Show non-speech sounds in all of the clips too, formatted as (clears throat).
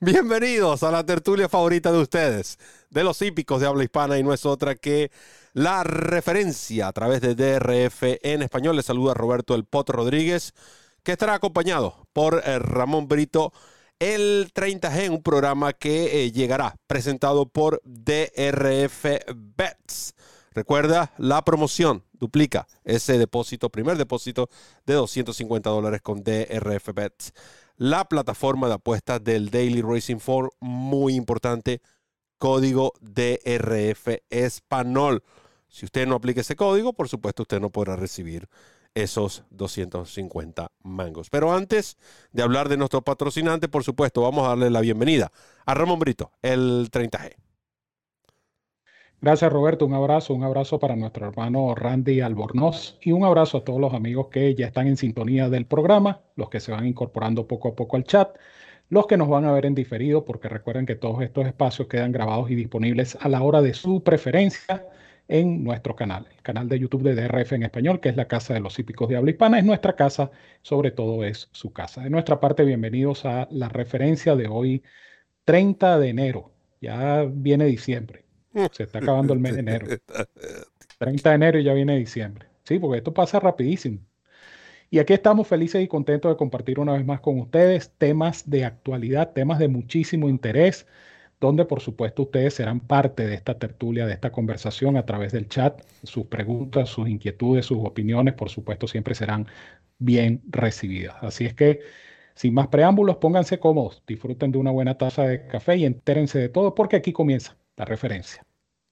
bienvenidos a la tertulia favorita de ustedes, de los hípicos de habla hispana y no es otra que la referencia a través de DRF en español. Les saluda Roberto El Potro Rodríguez, que estará acompañado por eh, Ramón Brito el 30G, un programa que eh, llegará presentado por DRF Bets. Recuerda la promoción, duplica ese depósito, primer depósito de 250 dólares con DRF Bets. La plataforma de apuestas del Daily Racing Form, muy importante, código DRF español. Si usted no aplica ese código, por supuesto usted no podrá recibir esos 250 mangos. Pero antes de hablar de nuestro patrocinante, por supuesto, vamos a darle la bienvenida a Ramón Brito, el 30G. Gracias Roberto, un abrazo, un abrazo para nuestro hermano Randy Albornoz y un abrazo a todos los amigos que ya están en sintonía del programa, los que se van incorporando poco a poco al chat, los que nos van a ver en diferido, porque recuerden que todos estos espacios quedan grabados y disponibles a la hora de su preferencia en nuestro canal, el canal de YouTube de DRF en español, que es la Casa de los Hípicos de Hispana, es nuestra casa, sobre todo es su casa. De nuestra parte, bienvenidos a la referencia de hoy, 30 de enero. Ya viene diciembre. (laughs) Se está acabando el mes de enero. 30 de enero y ya viene diciembre. Sí, porque esto pasa rapidísimo. Y aquí estamos felices y contentos de compartir una vez más con ustedes temas de actualidad, temas de muchísimo interés donde por supuesto ustedes serán parte de esta tertulia, de esta conversación a través del chat. Sus preguntas, sus inquietudes, sus opiniones, por supuesto, siempre serán bien recibidas. Así es que, sin más preámbulos, pónganse cómodos, disfruten de una buena taza de café y entérense de todo, porque aquí comienza la referencia.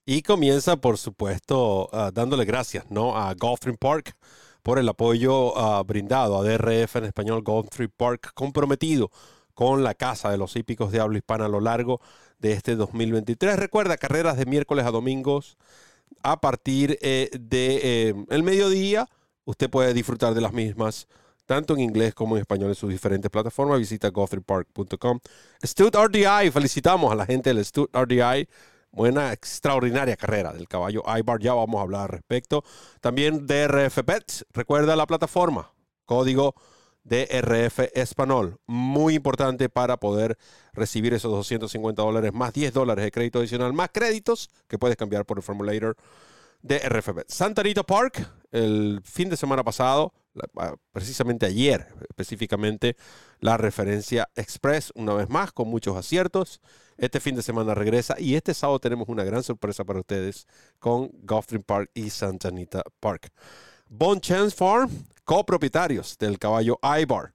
Y comienza, por supuesto, uh, dándole gracias ¿no? a Gulfstream Park por el apoyo uh, brindado a DRF en español, Gulfstream Park, comprometido con la Casa de los Hípicos de Habla Hispana a lo largo de este 2023. Recuerda, carreras de miércoles a domingos a partir eh, de eh, el mediodía. Usted puede disfrutar de las mismas, tanto en inglés como en español en sus diferentes plataformas. Visita gothriepark.com. Stud RDI, felicitamos a la gente del Stud RDI. Buena, extraordinaria carrera del caballo iBar. Ya vamos a hablar al respecto. También DRF Pets. Recuerda la plataforma. Código DRF Español. Muy importante para poder recibir esos 250 dólares más 10 dólares de crédito adicional, más créditos que puedes cambiar por el formulator de RFB. Santa Rita Park, el fin de semana pasado, ah, precisamente ayer específicamente, la referencia Express, una vez más, con muchos aciertos. Este fin de semana regresa y este sábado tenemos una gran sorpresa para ustedes con Gulfstream Park y Santa Anita Park. Bon Chance Farm, copropietarios del caballo Ibar.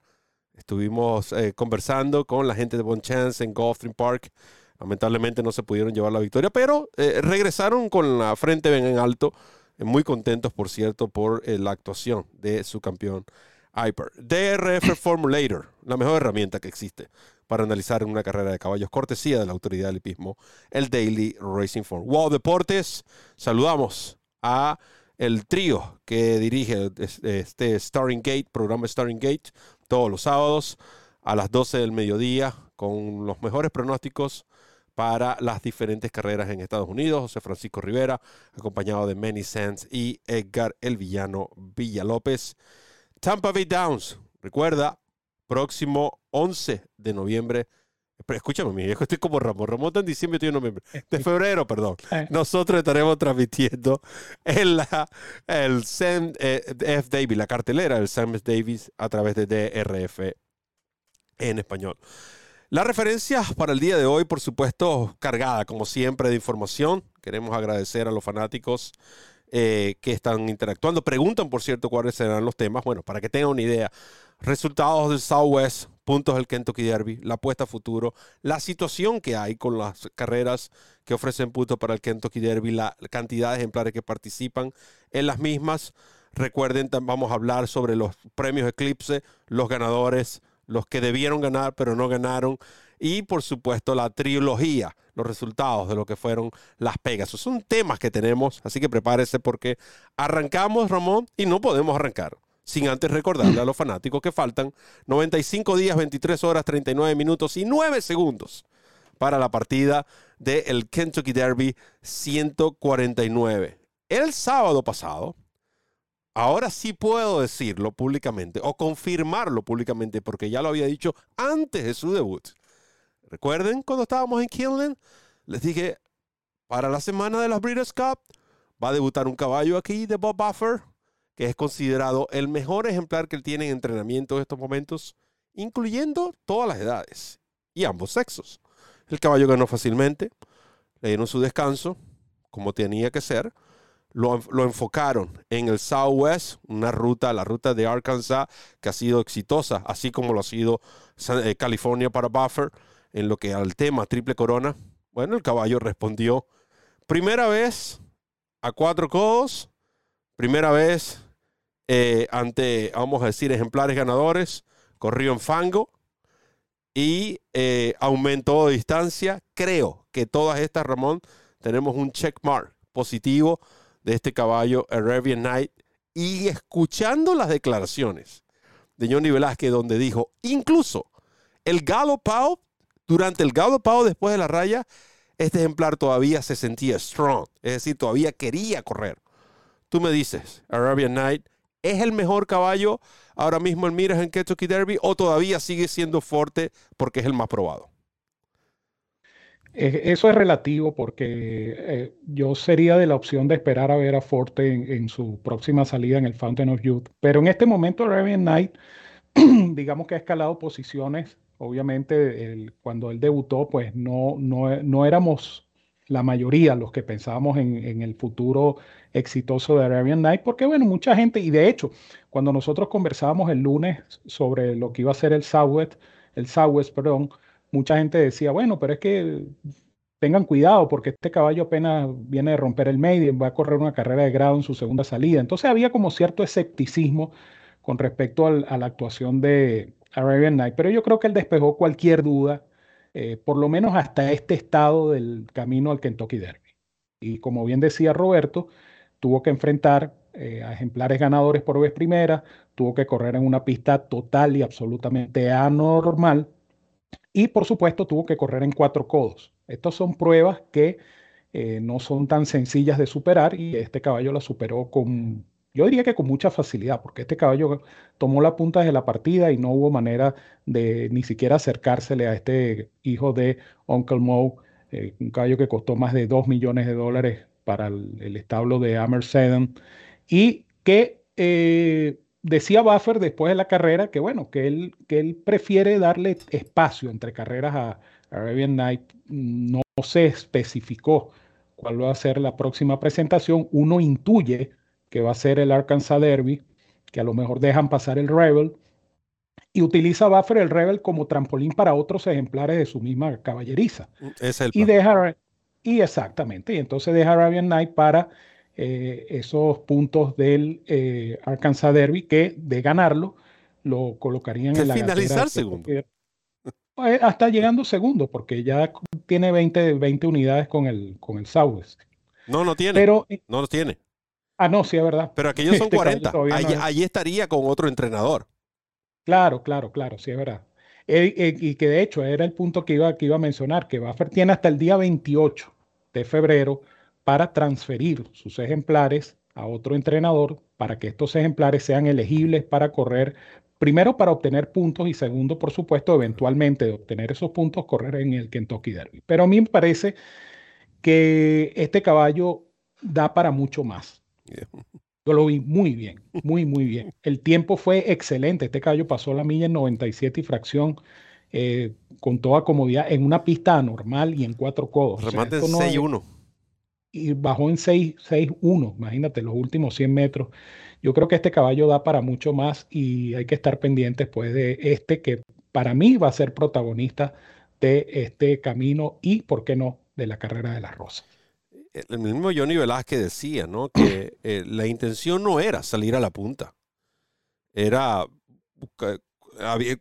Estuvimos eh, conversando con la gente de Bon Chance en Gulfstream Park. Lamentablemente no se pudieron llevar la victoria, pero eh, regresaron con la frente bien en alto. Eh, muy contentos, por cierto, por la actuación de su campeón Ibar. DRF (coughs) Formulator, la mejor herramienta que existe para analizar en una carrera de caballos, cortesía de la autoridad del hipismo, el Daily Racing Form. Wow Deportes, saludamos a el trío que dirige este Starring Gate, programa Starring Gate, todos los sábados a las 12 del mediodía con los mejores pronósticos para las diferentes carreras en Estados Unidos. José Francisco Rivera, acompañado de Manny Sands y Edgar El Villano Villalópez. Tampa Bay Downs, recuerda, próximo 11 de noviembre pero escúchame, mi viejo, estoy como Ramón. Ramón está en diciembre, estoy en noviembre. De febrero, perdón. Eh. Nosotros estaremos transmitiendo en la, el Sam eh, F. Davis, la cartelera del Sam Davis a través de DRF en español. La referencia para el día de hoy, por supuesto, cargada, como siempre, de información. Queremos agradecer a los fanáticos eh, que están interactuando. Preguntan, por cierto, cuáles serán los temas. Bueno, para que tengan una idea, resultados del Southwest, puntos del Kentucky Derby, la apuesta a futuro, la situación que hay con las carreras que ofrecen puntos para el Kentucky Derby, la cantidad de ejemplares que participan en las mismas. Recuerden, vamos a hablar sobre los premios Eclipse, los ganadores, los que debieron ganar pero no ganaron, y por supuesto la trilogía, los resultados de lo que fueron las Pegasus. Son temas que tenemos, así que prepárese porque arrancamos, Ramón, y no podemos arrancar sin antes recordarle a los fanáticos que faltan 95 días, 23 horas, 39 minutos y 9 segundos para la partida del Kentucky Derby 149. El sábado pasado, ahora sí puedo decirlo públicamente o confirmarlo públicamente porque ya lo había dicho antes de su debut. Recuerden cuando estábamos en Kinlan, les dije, para la semana de las Breeders' Cup va a debutar un caballo aquí de Bob Buffer, que es considerado el mejor ejemplar que él tiene en entrenamiento en estos momentos, incluyendo todas las edades y ambos sexos. El caballo ganó fácilmente, le dieron su descanso, como tenía que ser. Lo, enfocaron en el Southwest, una ruta, la ruta de Arkansas, que ha sido exitosa, así como lo ha sido eh, California para Buffer, en lo que al tema Triple Corona. Bueno, el caballo respondió primera vez a cuatro codos, primera vez eh, ante, vamos a decir, ejemplares ganadores, corrió en fango, y eh, aumentó de distancia. Creo que todas estas, Ramón, tenemos un checkmark positivo de este caballo Arabian Night. Y escuchando las declaraciones de Johnny Velázquez, donde dijo, incluso el galopado, durante el galopado después de la raya, este ejemplar todavía se sentía strong, es decir, todavía quería correr. Tú me dices, Arabian Night ¿Es el mejor caballo ahora mismo en miras en Kentucky Derby o todavía sigue siendo fuerte porque es el más probado? Eso es relativo porque eh, yo sería de la opción de esperar a ver a Forte en, su próxima salida en el Fountain of Youth. Pero en este momento Arabian Knight, (clears throat) digamos que ha escalado posiciones. Obviamente cuando él debutó, pues no, no, no éramos la mayoría, los que pensábamos en, el futuro exitoso de Arabian Night, porque bueno, mucha gente, y de hecho, cuando nosotros conversábamos el lunes sobre lo que iba a ser el Southwest, el Southwest, perdón, mucha gente decía, bueno, pero es que tengan cuidado porque este caballo apenas viene de romper el medio, va a correr una carrera de grado en su segunda salida. Entonces había como cierto escepticismo con respecto a la actuación de Arabian Night, pero yo creo que él despejó cualquier duda eh, por lo menos hasta este estado del camino al Kentucky Derby. Y como bien decía Roberto, tuvo que enfrentar eh, a ejemplares ganadores por vez primera, tuvo que correr en una pista total y absolutamente anormal, y por supuesto tuvo que correr en cuatro codos. Estas son pruebas que eh, no son tan sencillas de superar y este caballo la superó con yo diría que con mucha facilidad, porque este caballo tomó la punta de la partida y no hubo manera de ni siquiera acercársele a este hijo de Uncle Moe, eh, un caballo que costó más de 2 millones de dólares para el, establo de Sedan, y que eh, decía Buffer después de la carrera que bueno, que él, que él prefiere darle espacio entre carreras a, Arabian Night, no se especificó cuál va a ser la próxima presentación, uno intuye que va a ser el Arkansas Derby, que a lo mejor dejan pasar el Rebel, y utiliza Buffer el Rebel como trampolín para otros ejemplares de su misma caballeriza. Es el y deja, y exactamente, y entonces deja Arabian Night para eh, esos puntos del eh, Arkansas Derby que de ganarlo lo colocarían en la finalizar segundo. Eh, hasta llegando segundo, porque ya tiene 20, 20 unidades con el, con el Southwest. No, no tiene. Pero, no lo tiene. Ah, no, sí, es verdad. Pero aquellos (laughs) son 40. Este allí, estaría con otro entrenador. Claro, claro, claro, sí, es verdad. Eh, eh, y que de hecho era el punto que iba, que iba a mencionar, que Buffer tiene hasta el día 28 de febrero para transferir sus ejemplares a otro entrenador para que estos ejemplares sean elegibles para correr, primero para obtener puntos y segundo, por supuesto, eventualmente de obtener esos puntos, correr en el Kentucky Derby. Pero a mí me parece que este caballo da para mucho más. Yo lo vi muy bien, muy, muy bien. El tiempo fue excelente. Este caballo pasó la milla en 97 y fracción eh, con toda comodidad en una pista anormal y en cuatro codos. Remate 6-1. Y bajó en 6-1, imagínate, los últimos 100 metros. Yo creo que este caballo da para mucho más y hay que estar pendientes pues de este que para mí va a ser protagonista de este camino y, ¿por qué no?, de la carrera de la Rosa el mismo Johnny Velázquez decía, ¿no? Que eh, la intención no era salir a la punta. Era,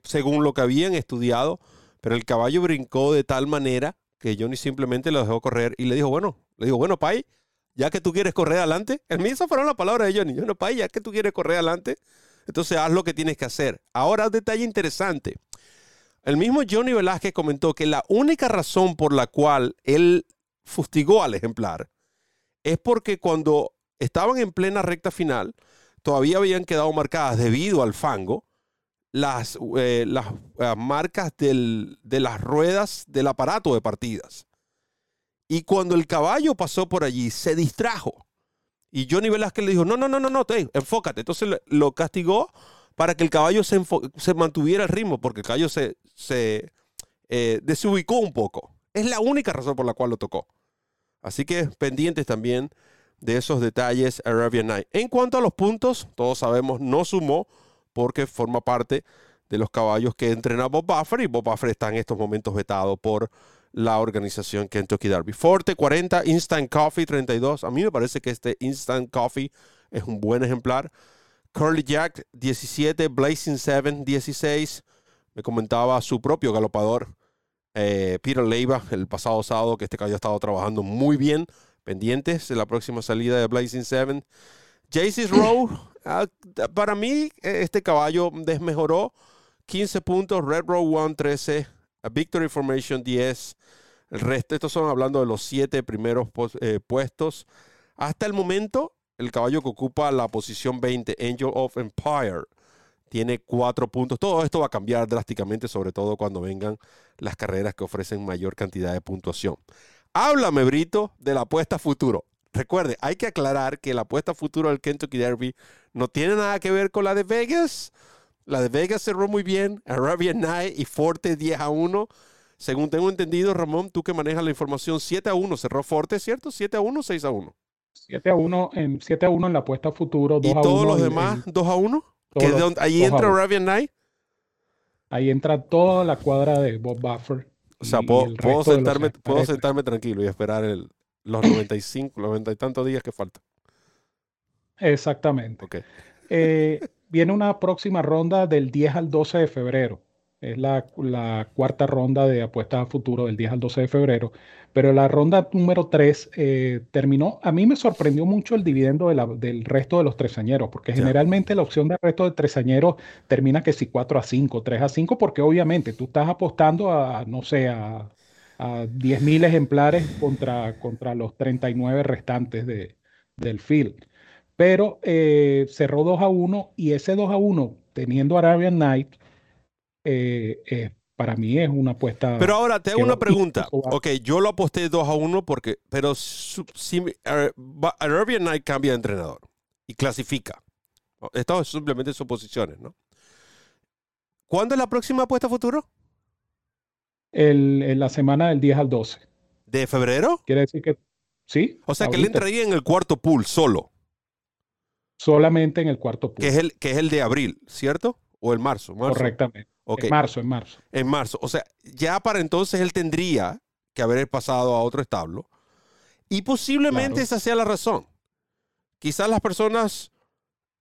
según lo que habían estudiado, Pero el caballo brincó de tal manera que Johnny simplemente lo dejó correr y le dijo, bueno, le dijo, bueno, Pai, ya que tú quieres correr adelante, el mismo fueron las palabras de Johnny, bueno, Pai, ya que tú quieres correr adelante, entonces haz lo que tienes que hacer. Ahora, detalle interesante. El mismo Johnny Velázquez comentó que la única razón por la cual él fustigó al ejemplar es porque cuando estaban en plena recta final, todavía habían quedado marcadas debido al fango las, eh, las eh, marcas de las ruedas del aparato de partidas. Y cuando el caballo pasó por allí, se distrajo. Y Johnny Velázquez le dijo, no, no, no, no, no, enfócate. Entonces lo castigó para que el caballo se, se mantuviera el ritmo, porque el caballo se, se eh, desubicó un poco. Es la única razón por la cual lo tocó. Así que pendientes también de esos detalles Arabian Night. En cuanto a los puntos, todos sabemos, no sumó porque forma parte de los caballos que entrena Bob Buffer y Bob Buffer está en estos momentos vetado por la organización Kentucky Derby. Forte 40, Instant Coffee 32. A mí me parece que este Instant Coffee es un buen ejemplar. Curly Jack 17, Blazing 7 16. Me comentaba su propio galopador, eh, Peter Leiva, el pasado sábado, que este caballo ha estado trabajando muy bien. Pendientes de la próxima salida de Blazing 7. Jaycee's Row, ah, para mí, e, este caballo desmejoró 15 puntos. Red Row 1, 13. Victory Formation 10. El resto, estos son hablando de los siete primeros eh, puestos. Hasta el momento, el caballo que ocupa la posición 20, Angel of Empire, tiene cuatro puntos. Todo esto va a cambiar drásticamente, sobre todo cuando vengan las carreras que ofrecen mayor cantidad de puntuación. Háblame, Brito, de la apuesta futuro. Recuerde, hay que aclarar que la apuesta futuro del Kentucky Derby no tiene nada que ver con la de Vegas. La de Vegas cerró muy bien, Arabian Night y Forte 10 a 1. Según tengo entendido, Ramón, tú que manejas la información, 7 a 1 cerró Forte, ¿cierto? 7 a 1 6 a 1. 7 a 1 en 7 a 1 en la apuesta futuro, 2 ¿Y todos los demás 2 a 1? ahí entra Arabian Night. Ahí entra toda la cuadra de Bob Buffer. O sea, puedo, puedo sentarme, puedo sentarme tranquilo y esperar el, los 95, los 90 y tantos días que faltan. Exactamente. Okay. Eh, (laughs) viene una próxima ronda del 10 al 12 de febrero. Es la, cuarta ronda de apuestas a futuro del 10 al 12 de febrero. Pero la ronda número 3 eh, terminó. A mí me sorprendió mucho el dividendo del resto de los tresañeros, porque generalmente la opción del resto de tresañeros termina que si 4 a 5, 3 a 5, porque obviamente tú estás apostando a, no sé, a, a 10.000 ejemplares contra, contra los 39 restantes de, del field pero eh, cerró 2 a 1 y ese 2 a 1, teniendo Arabian Night, eh, eh, para mí es una apuesta. Pero ahora te hago una pregunta. Ok, yo lo aposté 2 a 1 porque, pero si Arabian Night cambia de entrenador y clasifica. Esto es simplemente suposiciones, ¿no? ¿Cuándo es la próxima apuesta futuro? El, en la semana del 10 al 12. ¿De febrero? Quiere decir que sí. O sea que él entraría en el cuarto pool solo solamente en el cuarto punto. Que es el, que es el de abril, ¿cierto? ¿O el marzo? Correctamente. En marzo, en marzo. En marzo. O sea, ya para entonces él tendría que haber pasado a otro establo. Y posiblemente esa sea la razón. Quizás las personas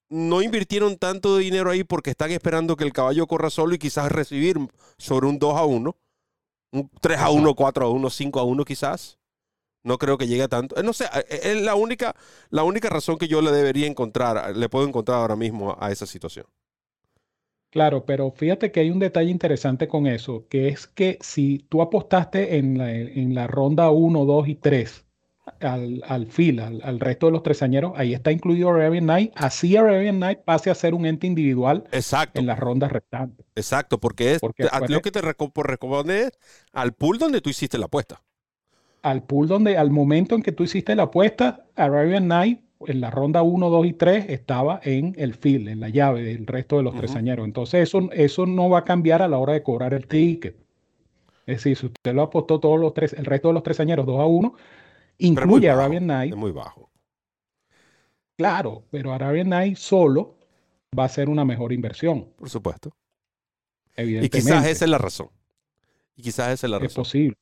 no invirtieron tanto dinero ahí porque están esperando que el caballo corra solo y quizás recibir sobre un 2 a 1, un 3 a 1, 4 a 1, 5 a 1 quizás. No creo que llegue a tanto. Eh, no sé, eh, es la única, la única razón que yo le debería encontrar, le puedo encontrar ahora mismo a esa situación. Claro, pero fíjate que hay un detalle interesante con eso, que es que si tú apostaste en la, en la ronda 1, 2 y 3 al, al fil, al, resto de los tresañeros, ahí está incluido Arabian Knight, así Arabian Knight pase a ser un ente individual Exacto. en las rondas restantes. Exacto, porque es porque, lo que te responde al pool donde tú hiciste la apuesta al pool donde al momento en que tú hiciste la apuesta, Arabian Night en la ronda 1, 2 y 3 estaba en el field, en la llave del resto de los tresañeros. Entonces eso, eso no va a cambiar a la hora de cobrar el ticket. Es decir, si usted lo apostó todos los tres, el resto de los tresañeros 2 a 1, incluye Arabian Night. Es muy bajo. Claro, pero Arabian Night solo va a ser una mejor inversión. Por supuesto. Evidentemente. Y quizás esa es la razón. Y quizás esa es la razón. Es posible.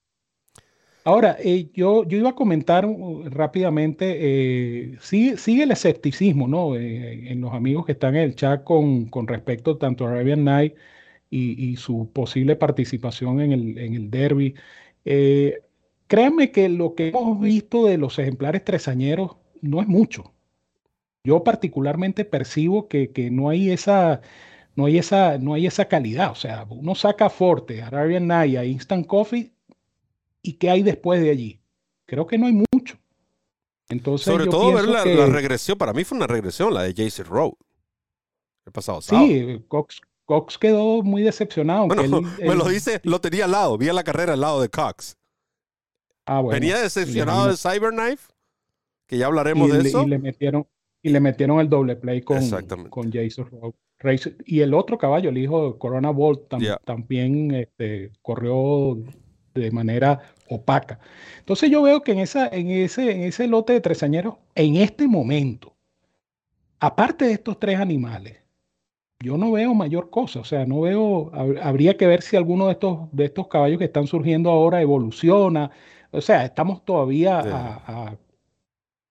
Ahora, eh, yo, yo iba a comentar uh, rápidamente, eh, sigue, el escepticismo ¿no? Eh, en los amigos que están en el chat con, con respecto tanto a Arabian Night y, su posible participación en el, en el derby. Créanme que lo que hemos visto de los ejemplares tresañeros no es mucho. Yo particularmente percibo que, que no hay esa no hay esa, no hay esa calidad. O sea, uno saca Forte, Arabian Naya, Instant Coffee, ¿y qué hay después de allí? Creo que no hay mucho. Entonces, Sobre todo ver la, regresión, para mí fue una regresión, la de JC Road. El pasado sábado. Sí, Cox, Cox quedó muy decepcionado. Bueno, (laughs) me lo dice, lo tenía al lado, vi la carrera al llado de Cox. Ah, bueno. Venía decepcionado de Cyberknife, que ya hablaremos de eso. Y le metieron, y le metieron el doble play con, con Jason Rowe. Y el otro caballo, el hijo de Corona Bolt, también este, corrió de manera opaca. Entonces yo veo que en, esa, en, ese, en ese lote de tresañeros, en este momento, aparte de estos tres animales, yo no veo mayor cosa. O sea, no veo, habría que ver si alguno de estos, de estos caballos que están surgiendo ahora evoluciona. O sea, estamos todavía a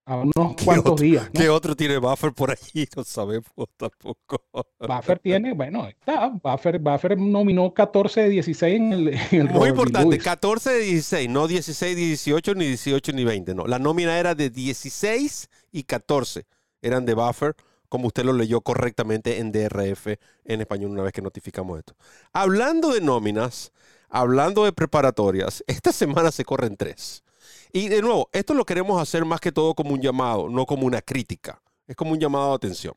a unos (laughs) cuantos días. ¿Qué otro tiene Buffer por ahí? (laughs) No sabemos tampoco. Buffer tiene, bueno, está. Buffer, Buffer nominó 14 de 16 en el. Muy importante, 14 de 16, no 16 de 18, ni 18 ni 20. No, la nómina era de 16 y 14. Eran de Buffer, como usted lo leyó correctamente en DRF en español una vez que notificamos esto. Hablando de nóminas, hablando de preparatorias, esta (laughs) semana se corren tres. Y de nuevo, esto lo queremos hacer más que todo como un llamado, no como una crítica. Es como un llamado de atención.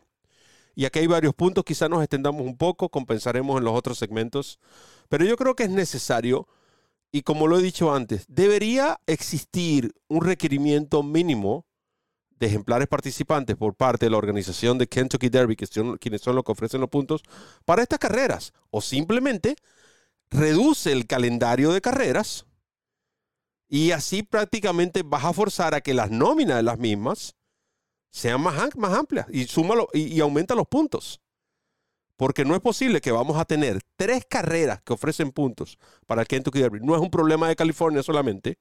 Y aquí hay varios puntos, quizás nos extendamos un poco, compensaremos en los otros segmentos, pero yo creo que es necesario, y como lo he dicho antes, debería existir un requerimiento mínimo de ejemplares participantes por parte de la organización de Kentucky Derby, que son quienes son los que ofrecen los puntos, para estas carreras. O simplemente reduce el calendario de carreras y así prácticamente vas a forzar a que las nóminas de las mismas sean más, más amplias y, súmalo, y, aumenta los puntos. Porque no es posible que vamos a tener tres carreras que ofrecen puntos para el Kentucky Derby. No es un problema de California solamente.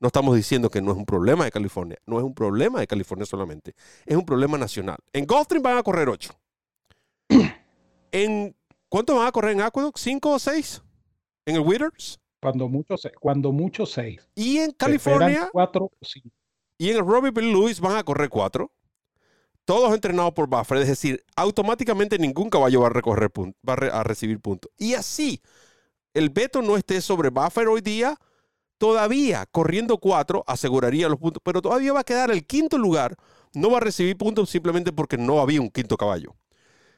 No estamos diciendo que no es un problema de California. No es un problema de California solamente. Es un problema nacional. En Gulfstream van a correr ocho. (clears throat) ¿En cuánto van a correr en Aqueduct? ¿Cinco o seis? ¿En el Withers? Cuando mucho, cuando mucho seis. Y en California. Cuatro Y en el Robbie Bill Lewis van a correr cuatro. Todos entrenados por Buffer. Es decir, automáticamente ningún caballo va a, recorrer va a recibir puntos. Y así, el veto no esté sobre Buffer hoy día. Todavía corriendo cuatro aseguraría los puntos. Pero todavía va a quedar el quinto lugar. No va a recibir puntos simplemente porque no había un quinto caballo.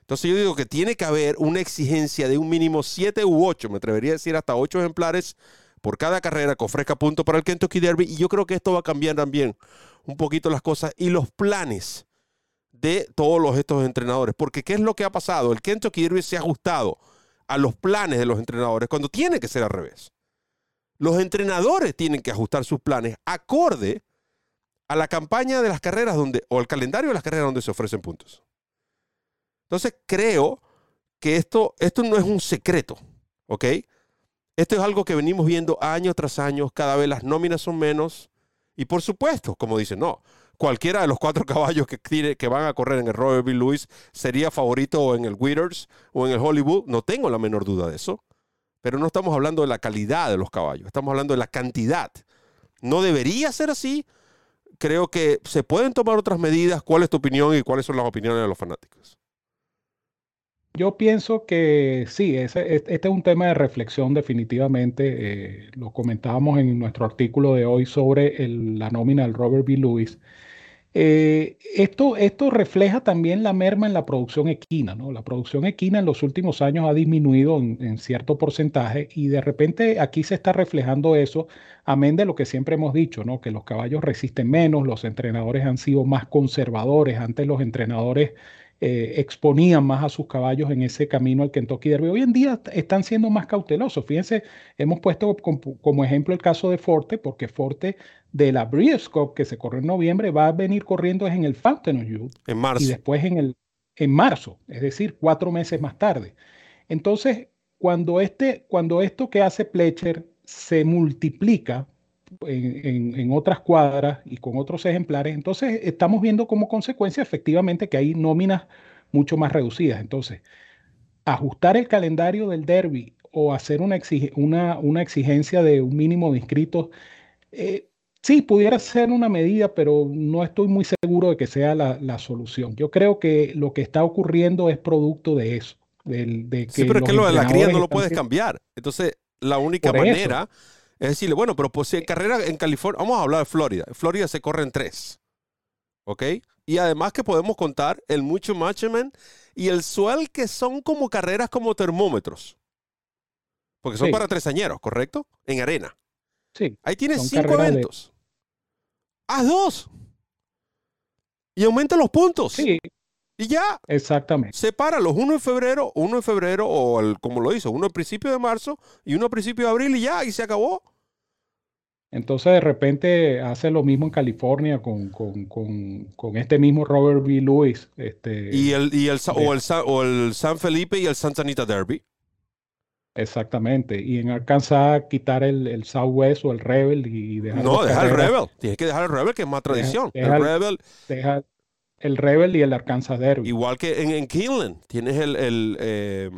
Entonces yo digo que tiene que haber una exigencia de un mínimo 7 u 8, me atrevería a decir hasta 8 ejemplares por cada carrera que ofrezca punto para el Kentucky Derby. Y yo creo que esto va a cambiar también un poquito las cosas y los planes de todos los, estos entrenadores. Porque ¿qué es lo que ha pasado? El Kentucky Derby se ha ajustado a los planes de los entrenadores cuando tiene que ser al revés. Los entrenadores tienen que ajustar sus planes acorde a la campaña de las carreras donde, o al calendario de las carreras donde se ofrecen puntos. Entonces creo que esto, esto no es un secreto, ¿ok? Esto es algo que venimos viendo año tras año, cada vez las nóminas son menos. Y por supuesto, como dicen, no, cualquiera de los cuatro (laughs) caballos que, que van a correr en el Robert B. Lewis sería favorito en el Withers o en el Hollywood. No tengo la menor duda de eso. Pero no estamos hablando de la calidad de los caballos, estamos hablando de la cantidad. No debería ser así. Creo que se pueden tomar otras medidas. ¿Cuál es tu opinión y cuáles son las opiniones de los fanáticos? Yo pienso que sí, ese, este es un tema de reflexión definitivamente. Eh, lo comentábamos en nuestro artículo de hoy sobre la nómina del Robert B. Lewis. Eh, esto, esto refleja también la merma en la producción equina. ¿no? La producción equina en los últimos años ha disminuido en, en, cierto porcentaje y de repente aquí se está reflejando eso, amén de lo que siempre hemos dicho, ¿no? que los caballos resisten menos, los entrenadores han sido más conservadores. Antes los entrenadores eh, exponían más a sus caballos en ese camino al Kentucky Derby. Hoy en día están siendo más cautelosos. Fíjense, hemos puesto como, ejemplo el caso de Forte, porque Forte de la Breeders' Cup que se corre en noviembre va a venir corriendo en el Fountain of Youth. En marzo. Y después en, el, en marzo, es decir, cuatro meses más tarde. Entonces, cuando, este, cuando esto que hace Pletcher se multiplica en, otras cuadras y con otros ejemplares. Entonces, estamos viendo como consecuencia efectivamente que hay nóminas mucho más reducidas. Entonces, ajustar el calendario del derby o hacer una, una, una exigencia de un mínimo de inscritos, eh, sí, pudiera ser una medida, pero no estoy muy seguro de que sea la, la, solución. Yo creo que lo que está ocurriendo es producto de eso. De, de que sí, pero es que lo de la cría no lo puedes cambiar. Entonces, la única manera es decirle, bueno, pero pues en carrera en California, vamos a hablar de Florida. Florida se corre en tres. ¿Ok? Y además que podemos contar el mucho matchman y el suel que son como carreras como termómetros. Porque son para tresañeros, ¿correcto? En arena. Sí. Ahí tienes cinco eventos. Haz dos. Y aumenta los puntos. Sí. Y ya. Exactamente. Separa los uno en febrero, uno en febrero, o el, como lo hizo, uno en principio de marzo y uno a principio de abril y ya, y se acabó. Entonces de repente hace lo mismo en California con, con, con, con este mismo Robert B. Lewis. Este, y el, y el, o, el, o el San Felipe y el Santa Anita Derby. Exactamente. Y en Arkansas quitar el, el Southwest o el Rebel y dejar. No, deja el Rebel. Tienes que dejar el Rebel, que es más tradición. Deja, el Rebel. Deja el Rebel y el Arkansas Derby. Igual que en, en Keeneland. Tienes el, el, eh,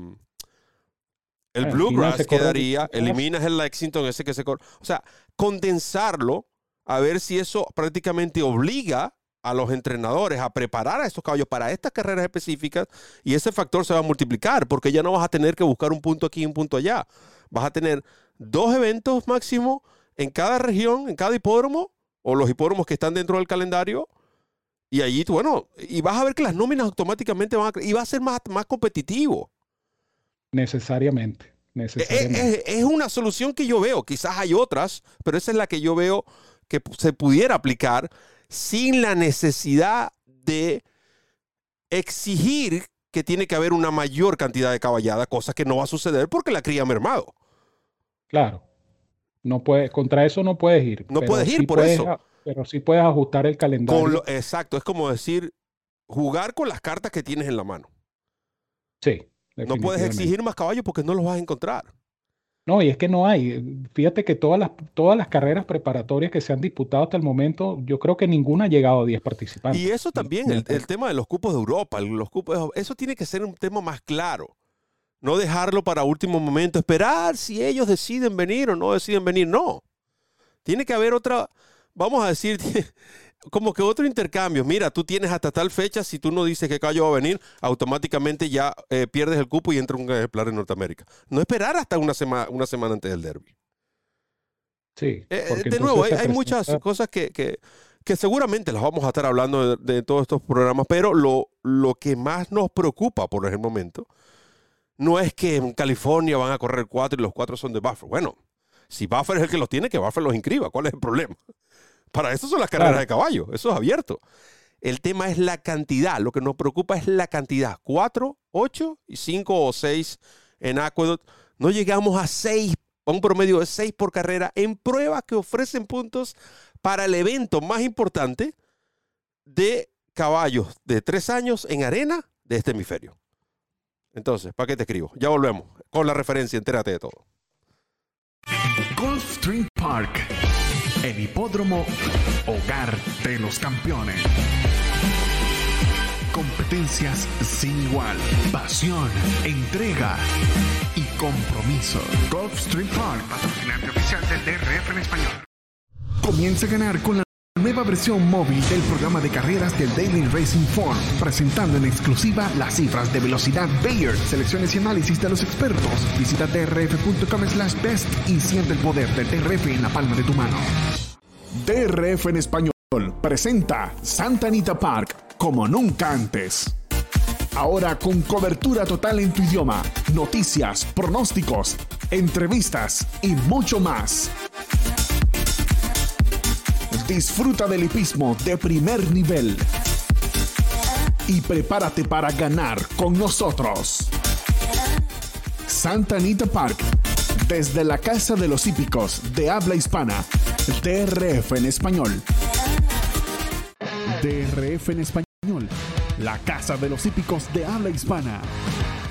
el Bluegrass quedaría, eliminas el Lexington, ese que se corre. O sea, condensarlo, a ver si eso prácticamente obliga a los entrenadores a preparar a estos caballos para estas carreras específicas y ese factor se va a multiplicar porque ya no vas a tener que buscar un punto aquí y un punto allá. Vas a tener dos eventos máximo en cada región, en cada hipódromo o los hipódromos que están dentro del calendario y allí, bueno, y vas a ver que las nóminas automáticamente van a... y va a ser más, más competitivo. Necesariamente. necesariamente. Es, una solución que yo veo. Quizás hay otras, pero esa es la que yo veo que se pudiera aplicar sin la necesidad de exigir que tiene que haber una mayor cantidad de caballada, cosa que no va a suceder porque la cría ha mermado. Claro. No puede, contra eso no puedes ir. No puedes ir por eso. Pero sí puedes ajustar el calendario. exacto, es como decir, jugar con las cartas que tienes en la mano. Sí. No puedes exigir más caballos porque no los vas a encontrar. No, y es que no hay. Fíjate que todas las, todas las carreras preparatorias que se han disputado hasta el momento, yo creo que ninguna ha llegado a 10 participantes. Y eso también, el, tema de los cupos de Europa, los cupos, eso tiene que ser un tema más claro. No dejarlo para último momento, esperar si ellos deciden venir o no deciden venir. No. Tiene que haber otra, vamos a decir, (laughs) como que otro intercambio. Mira, tú tienes hasta tal fecha, si tú no dices que caballo va a venir, automáticamente ya eh, pierdes el cupo y entra un ejemplar en Norteamérica. No esperar hasta una, semana una semana antes del derby. Sí. Eh, de nuevo, hay, muchas cosas que, que, que, seguramente las vamos a estar hablando de, todos estos programas, pero lo, lo que más nos preocupa por el momento no es que en California van a correr cuatro y los cuatro son de Buffer. Bueno, si Buffer es el que los tiene, que Buffer los inscriba. ¿Cuál es el problema? Para eso son las carreras de caballo, eso es abierto. El tema es la cantidad, lo que nos preocupa es la cantidad. Cuatro, ocho y cinco o seis en Aqueduct. No llegamos a seis, a un promedio de seis por carrera en pruebas que ofrecen puntos para el evento más importante de caballos de tres años en arena de este hemisferio. Entonces, ¿para qué te escribo? Ya volvemos con la referencia, entérate de todo. Golf Park el hipódromo Hogar de los Campeones. Competencias sin igual, pasión, entrega y compromiso. Golf Street Park, patrocinante oficial del DRF en español. Comienza a ganar con la nueva versión móvil del programa de carreras del Daily Racing Form, presentando en exclusiva las cifras de velocidad Bayer, selecciones y análisis de los expertos. Visita drf.com slash best y siente el poder del DRF en la palma de tu mano. DRF en español presenta Santa Anita Park como nunca antes. Ahora con cobertura total en tu idioma, noticias, pronósticos, entrevistas y mucho más. Disfruta del hipismo de primer nivel. Y prepárate para ganar con nosotros. Santa Anita Park, desde la Casa de los Hípicos de habla hispana, DRF en español. DRF en español, la Casa de los Hípicos de habla hispana.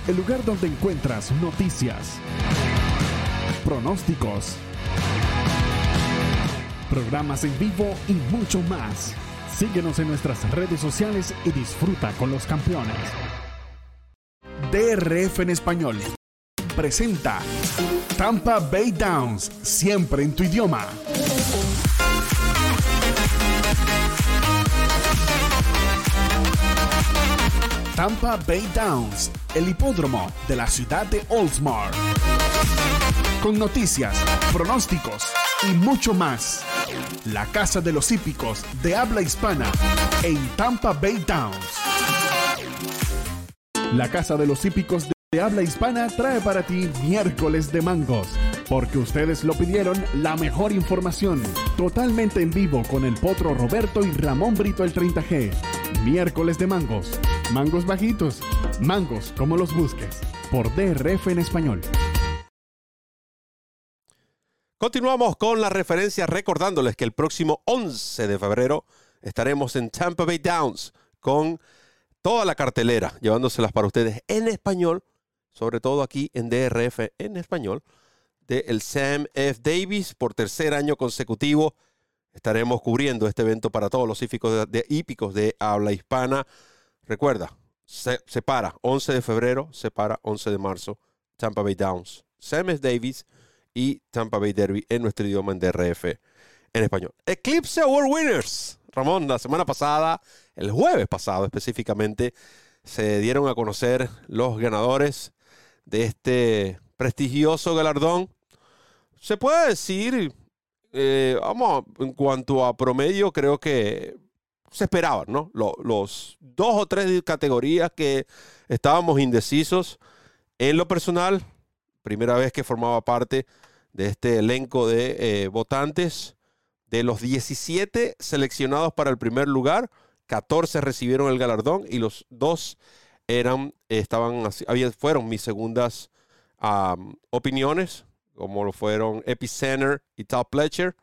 El lugar donde encuentras noticias, pronósticos programas en vivo y mucho más. Síguenos en nuestras redes sociales y disfruta con los campeones. DRF en español presenta Tampa Bay Downs, siempre en tu idioma. Tampa Bay Downs, el hipódromo de la ciudad de Oldsmar. Con noticias, pronósticos y mucho más. La casa de los hípicos de habla hispana en Tampa Bay Downs. La casa de los hípicos de habla hispana trae para ti miércoles de mangos. Porque ustedes lo pidieron, la mejor información. Totalmente en vivo con el potro Roberto y Ramón Brito el 30G. Miércoles de mangos. Mangos bajitos. Mangos como los busques. Por DRF en español. Continuamos con la referencia recordándoles que el próximo 11 de febrero estaremos en Tampa Bay Downs con toda la cartelera, llevándoselas para ustedes en español, sobre todo aquí en DRF en español, de el Sam F. Davis por tercer año consecutivo. Estaremos cubriendo este evento para todos los hípicos de, de habla hispana. Recuerda, se, para 11 de febrero, se para 11 de marzo, Tampa Bay Downs, Sam F. Davis y Tampa Bay Derby en nuestro idioma en DRF en español. Eclipse Award Winners. Ramón, la semana pasada, el jueves pasado específicamente, se dieron a conocer los ganadores de este prestigioso galardón. Se puede decir, eh, vamos, en cuanto a promedio, creo que se esperaban, ¿no? Los, dos o tres categorías que estábamos indecisos. En lo personal, primera vez que formaba parte de este elenco de eh, votantes. De los 17 seleccionados para el primer lugar, 14 recibieron el galardón y los dos eran, estaban, fueron mis segundas opiniones, como lo fueron Epicenter y Top Pletcher.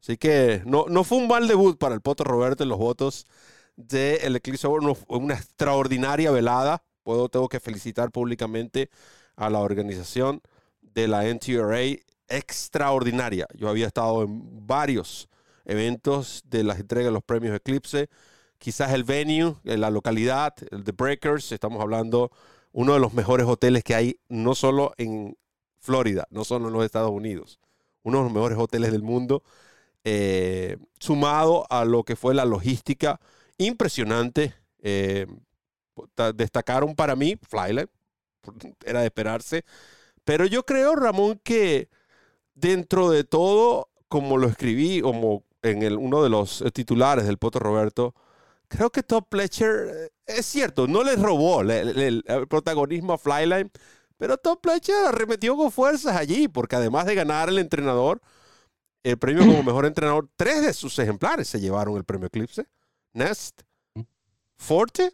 Así que no, no fue un mal debut para el Poto Roberto en los votos del de Eclipse Award. una extraordinaria velada. Puedo, tengo que felicitar públicamente a la organización de la NTRA extraordinaria. Yo había estado en varios eventos de las entregas de los premios Eclipse. Quizás el venue, la localidad, The Breakers, estamos hablando uno de los mejores hoteles que hay, no solo en Florida, no solo en los Estados Unidos, uno de los mejores hoteles del mundo, eh, sumado a lo que fue la logística impresionante. Eh, destacaron para mí Flyline, era de esperarse, pero yo creo, Ramón, que dentro de todo, como lo escribí, como en el, uno de los titulares del Poto Roberto, creo que Top Pletcher eh, es cierto, no le robó el, protagonismo a Flyline, pero Top Pletcher arremetió con fuerzas allí, porque además de ganar el entrenador, el premio como (clears throat) mejor entrenador, tres de sus ejemplares se llevaron el premio Eclipse. Nest, Forte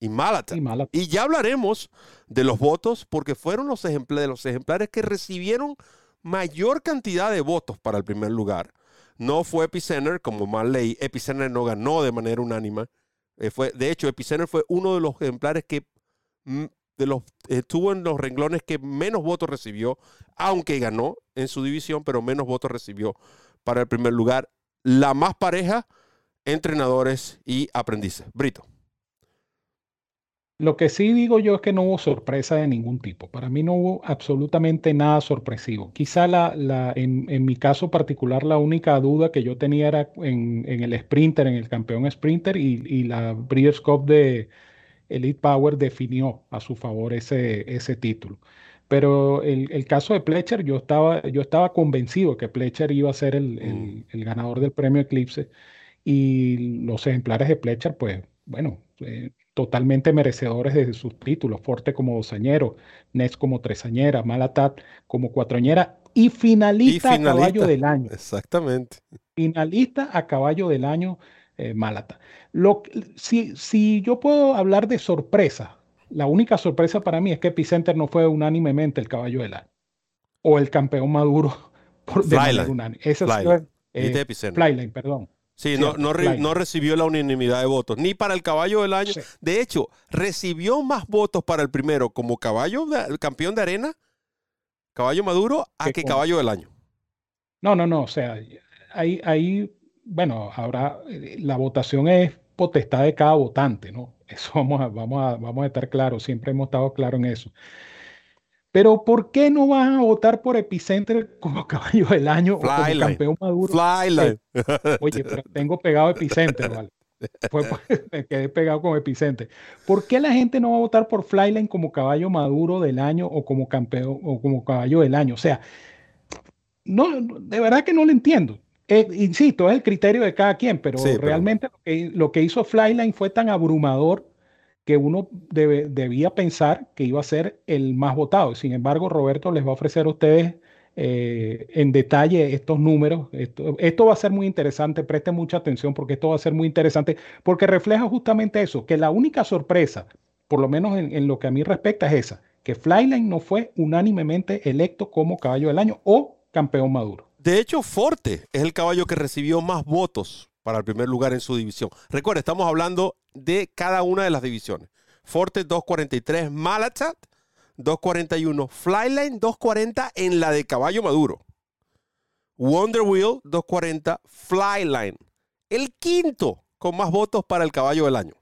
y Malata. Y, ya hablaremos de los votos, porque fueron los ejemplares, los ejemplares que recibieron mayor cantidad de votos para el primer lugar. No fue Epicenter, como mal leí. Epicenter no ganó de manera unánime. Eh, fue, de hecho, Epicenter fue uno de los ejemplares que mm, de los, estuvo en los renglones que menos votos recibió, aunque ganó en su división, pero menos votos recibió para el primer lugar. La más pareja, entrenadores y aprendices. Brito. Lo que sí digo yo es que no hubo sorpresa de ningún tipo. Para mí no hubo absolutamente nada sorpresivo. Quizá la, la, en, en, mi caso particular la única duda que yo tenía era en, en el sprinter, en el campeón sprinter y, y, la Breeders' Cup de Elite Power definió a su favor ese, ese título. Pero el, el, caso de Pletcher, yo estaba, yo estaba convencido que Pletcher iba a ser el, el, mm. el ganador del premio Eclipse y los ejemplares de Pletcher, pues bueno, eh, totalmente merecedores de sus títulos, Forte como dosañero, Nets como tresañera, Malatat como cuatroñera y finalista, a caballo del año. Exactamente. Finalista a caballo del año, eh, Malata. Lo, si, si yo puedo hablar de sorpresa, la única sorpresa para mí es que Epicenter no fue unánimemente el caballo del año o el campeón maduro (laughs) por de manera Ese fue eh, Flyline, perdón. Sí, no, no, recibió la unanimidad de votos, ni para el caballo del año. De hecho, recibió más votos para el primero como caballo, el campeón de arena, caballo maduro, a que caballo del año. No, no, no, o sea, ahí, ahí bueno, ahora eh, la votación es potestad de cada votante, ¿no? (laughs) Eso vamos a, vamos a, vamos a estar claros, siempre hemos estado claros en eso. Pero ¿por qué no van a votar por Epicenter como (laughs) caballo del año o como campeón maduro? Flyline. (laughs) Oye, pero tengo pegado Epicenter, ¿vale? (laughs) me quedé pegado con Epicenter. ¿Por qué la gente no va a votar por Flyline como caballo maduro del año o como campeón o como caballo del año? O sea, no, de verdad que no lo entiendo. Eh, insisto, es el criterio de cada quien, pero realmente Lo, que, lo, que, hizo Flyline fue tan abrumador que uno debía pensar que iba a ser el más votado. Sin embargo, Roberto les va a ofrecer a ustedes eh, en detalle estos números. Esto, va a ser muy interesante, presten mucha atención porque esto va a ser muy interesante, porque refleja justamente eso, que la única sorpresa, por lo menos en, lo que a mí respecta, es esa, que Flyline no fue unánimemente electo como caballo del año o campeón maduro. De hecho, Forte es el caballo que recibió más votos para el primer lugar en su división. Recuerda, estamos hablando de cada una de las divisiones. Forte 243, Malachat 241. Flyline 240 en la de Caballo Maduro. Wonder Wheel 240. Flyline. El quinto con más votos para el caballo del año.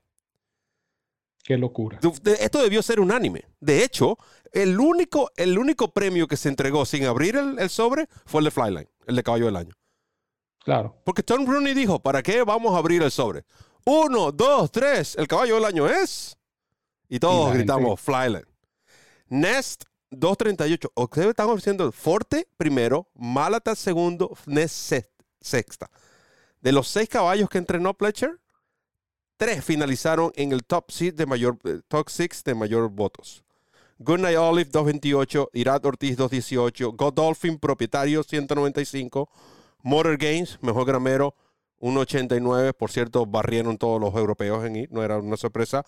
Qué locura. Esto debió ser unánime. De hecho, el único, el único premio que se entregó sin abrir el, sobre fue el de Flyline, el de caballo del año. Claro. Porque Tom Rooney dijo, ¿para qué vamos a abrir el sobre? Uno, dos, tres, el caballo del año es. Y todos gritamos Flyline. Nest 238. Ustedes están ofreciendo Forte primero, Malata segundo, Nest sexta. De los seis caballos que entrenó Pletcher, tres finalizaron en el top six de mayor, eh, top six de mayor votos. Goodnight Olive 228, Irat Ortiz 218, Godolphin propietario 195, Motor Games, mejor gramero 189, por cierto, barrieron todos los europeos en ir, no era una sorpresa.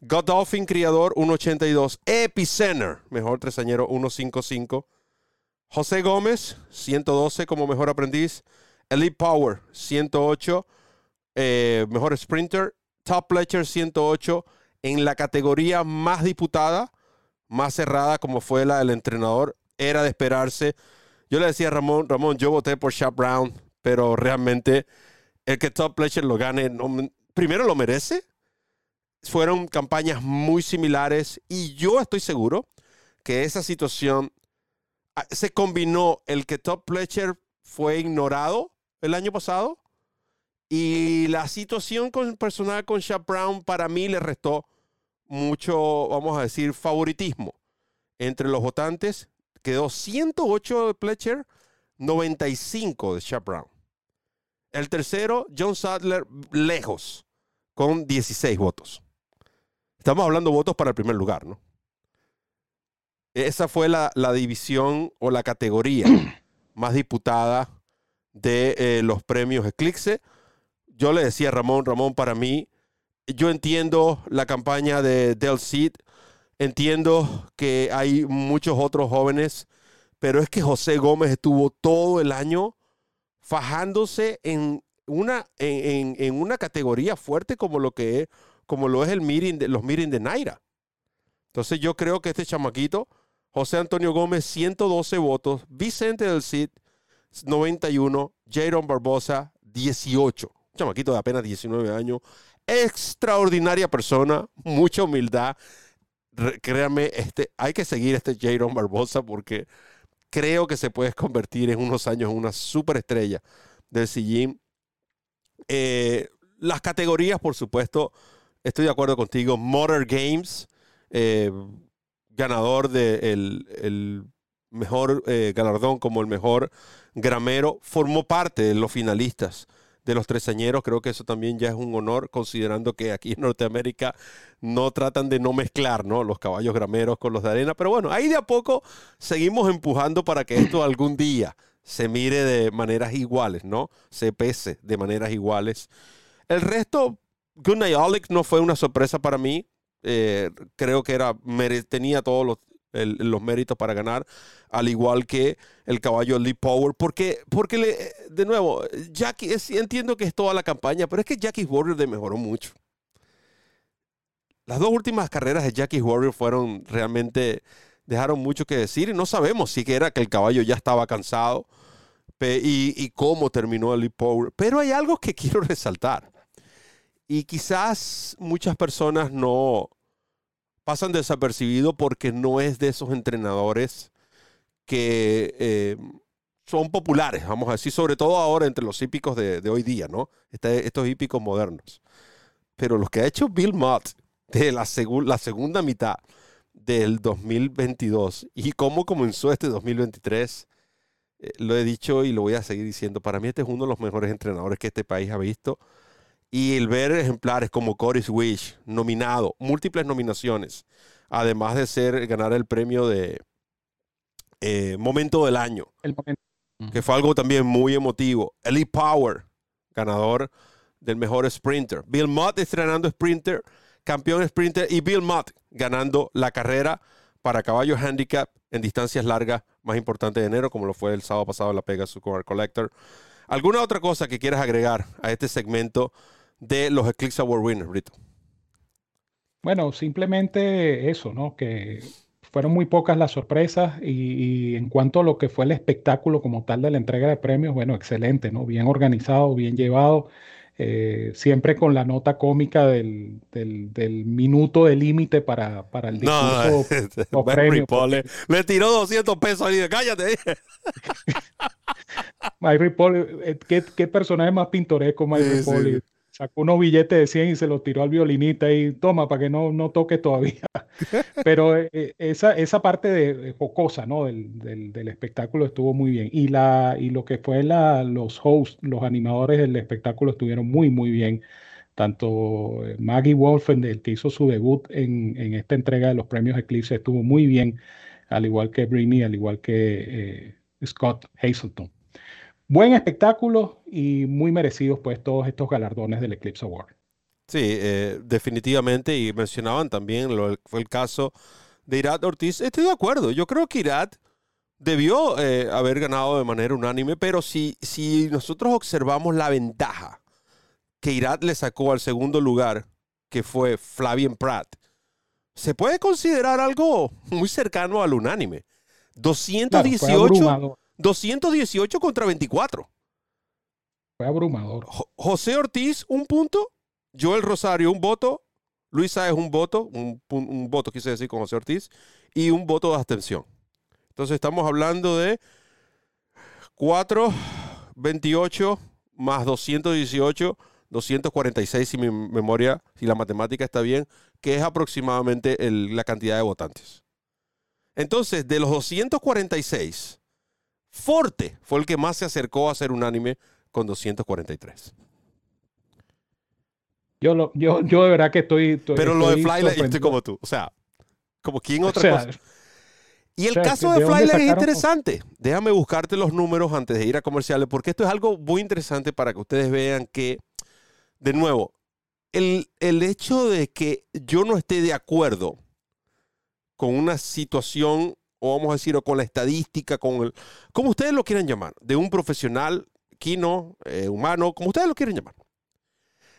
Godolphin Criador 182. Epicenter, mejor tresañero 155. José Gómez 112 como mejor aprendiz. Elite Power 108. Eh, mejor sprinter. Top Pletcher 108. En la categoría más disputada, más cerrada como fue la del entrenador, era de esperarse. Yo le decía a Ramón, Ramón, yo voté por Shap Brown, pero realmente el que Top Pletcher lo gane, primero lo merece fueron campañas muy similares y yo estoy seguro que esa situación ah, se combinó el que Top Pletcher fue ignorado el año pasado y la situación con, personal con Shaq Brown para mí le restó mucho, vamos a decir, favoritismo entre los votantes. Quedó 108 de Pletcher, 95 de Shaq Brown. El tercero, John Sadler, lejos, con 16 votos. Estamos hablando de votos para el primer lugar, ¿no? Esa fue la, división o la categoría (clears throat) más disputada de eh, los premios Eclipse. Yo le decía a Ramón, Ramón, para mí, yo entiendo la campaña de Del Cid, entiendo que hay muchos otros jóvenes, pero es que José Gómez estuvo todo el año fajándose en una, en, en una categoría fuerte como lo que es como lo es el meeting de, los meetings de Naira. Entonces yo creo que este chamaquito, José Antonio Gómez, 112 votos, Vicente del Cid, 91, Jaron Barbosa, 18. Un chamaquito de apenas 19 años, extraordinaria persona, mucha humildad. Créanme, este, hay que seguir este Jaron Barbosa porque creo que se puede convertir en unos años en una superestrella del Sillín. Eh, las categorías, por supuesto, estoy de acuerdo contigo. Motor Games, eh, ganador del de el mejor eh, galardón como el mejor gramero, formó parte de los finalistas de los tresañeros. Creo que eso también ya es un honor, considerando que aquí en Norteamérica no tratan de no mezclar ¿no? los caballos grameros con los de arena. Pero bueno, ahí de a poco seguimos empujando para que esto algún día se mire de maneras iguales, ¿no? Se pese de maneras iguales. El resto, Goodnight Alex no fue una sorpresa para mí. Eh, creo que era tenía todos los, los, méritos para ganar, al igual que el caballo Lee Power. Porque, porque de nuevo, Jackie, entiendo que es toda la campaña, pero es que Jackie's Warrior mejoró mucho. Las dos últimas carreras de Jackie's Warrior fueron realmente, dejaron mucho que decir y no sabemos si era que el caballo ya estaba cansado y, y cómo terminó el Lee Power. Pero hay algo que (laughs) quiero resaltar Y quizás muchas personas no pasan desapercibido porque no es de esos entrenadores que eh, son populares, vamos a decir, sobre todo ahora entre los hípicos de, hoy día, ¿no? Este, estos hípicos modernos. Pero los que ha hecho Bill Mott de la, segunda mitad del 2022 y cómo comenzó este 2023, eh, lo he dicho y lo voy a seguir diciendo. Para mí este es uno de los mejores entrenadores que este país ha visto. Y el ver ejemplares como Cory Wish, nominado, múltiples nominaciones, además de ser, ganar el premio de eh, Momento del Año, que fue algo también muy emotivo. Elite Power, ganador del mejor sprinter. Bill Mott estrenando sprinter, campeón sprinter, y Bill Mott ganando la carrera para caballo handicap en distancias largas más importante de enero, como lo fue el sábado pasado en la Pegasus Car Collector. ¿Alguna otra cosa que quieras agregar a este segmento de los Eclipse Award Winners, Brito? Bueno, simplemente eso, ¿no? Que fueron muy pocas las sorpresas y, en cuanto a lo que fue el espectáculo como tal de la entrega de premios, bueno, excelente, ¿no? Bien organizado, bien llevado, eh, siempre con la nota cómica del, del, minuto de límite para, para el discurso (laughs) no, premio, le, tiró 200 pesos ahí, cállate. (laughs) Mike eh, ¿qué, qué personaje más pintoresco Mike sí, sacó unos billetes de 100 y se los tiró al violinista y toma para que no, no toque todavía. (laughs) Pero eh, esa, esa parte de, jocosa ¿no? Del, del, espectáculo estuvo muy bien. Y, la, y lo que fue la, los hosts, los animadores del espectáculo estuvieron muy, muy bien. Tanto eh, Maggie Wolfen, el que hizo su debut en, en, esta entrega de los premios Eclipse, estuvo muy bien, al igual que Britney, al igual que eh, Scott Hazelton buen espectáculo y muy merecidos pues todos estos galardones del Eclipse Award. Sí, eh, definitivamente y mencionaban también lo fue el caso de Irat Ortiz. Estoy de acuerdo, yo creo que Irat debió eh, haber ganado de manera unánime, pero si, si nosotros observamos la ventaja que Irat le sacó al segundo lugar, que fue Flavien Pratt, se puede considerar algo muy cercano al unánime. 218, 218 contra 24. Fue abrumador. José Ortiz, un punto. Joel Rosario, un voto. Luis Sáez, un voto. Un, voto, quise decir, con José Ortiz. Y un voto de abstención. Entonces estamos hablando de 4, 28 más 218, 246 si mi memoria, si la matemática está bien, que es aproximadamente la cantidad de votantes. Entonces, de los 246, Forte fue el que más se acercó a ser unánime con 243. Yo, lo, yo, yo de verdad que estoy. Pero lo de Flyler, estoy como tú. O sea, como quién otra cosa. Y el caso de Flyler es interesante. Déjame buscarte los números antes de ir a comerciales, porque esto es algo muy interesante para que ustedes vean que, de nuevo, el, el hecho de que yo no esté de acuerdo con una situación o vamos a decir, con la estadística, con el, como ustedes lo quieran llamar, de un profesional, quino, eh, humano, como ustedes lo quieren llamar.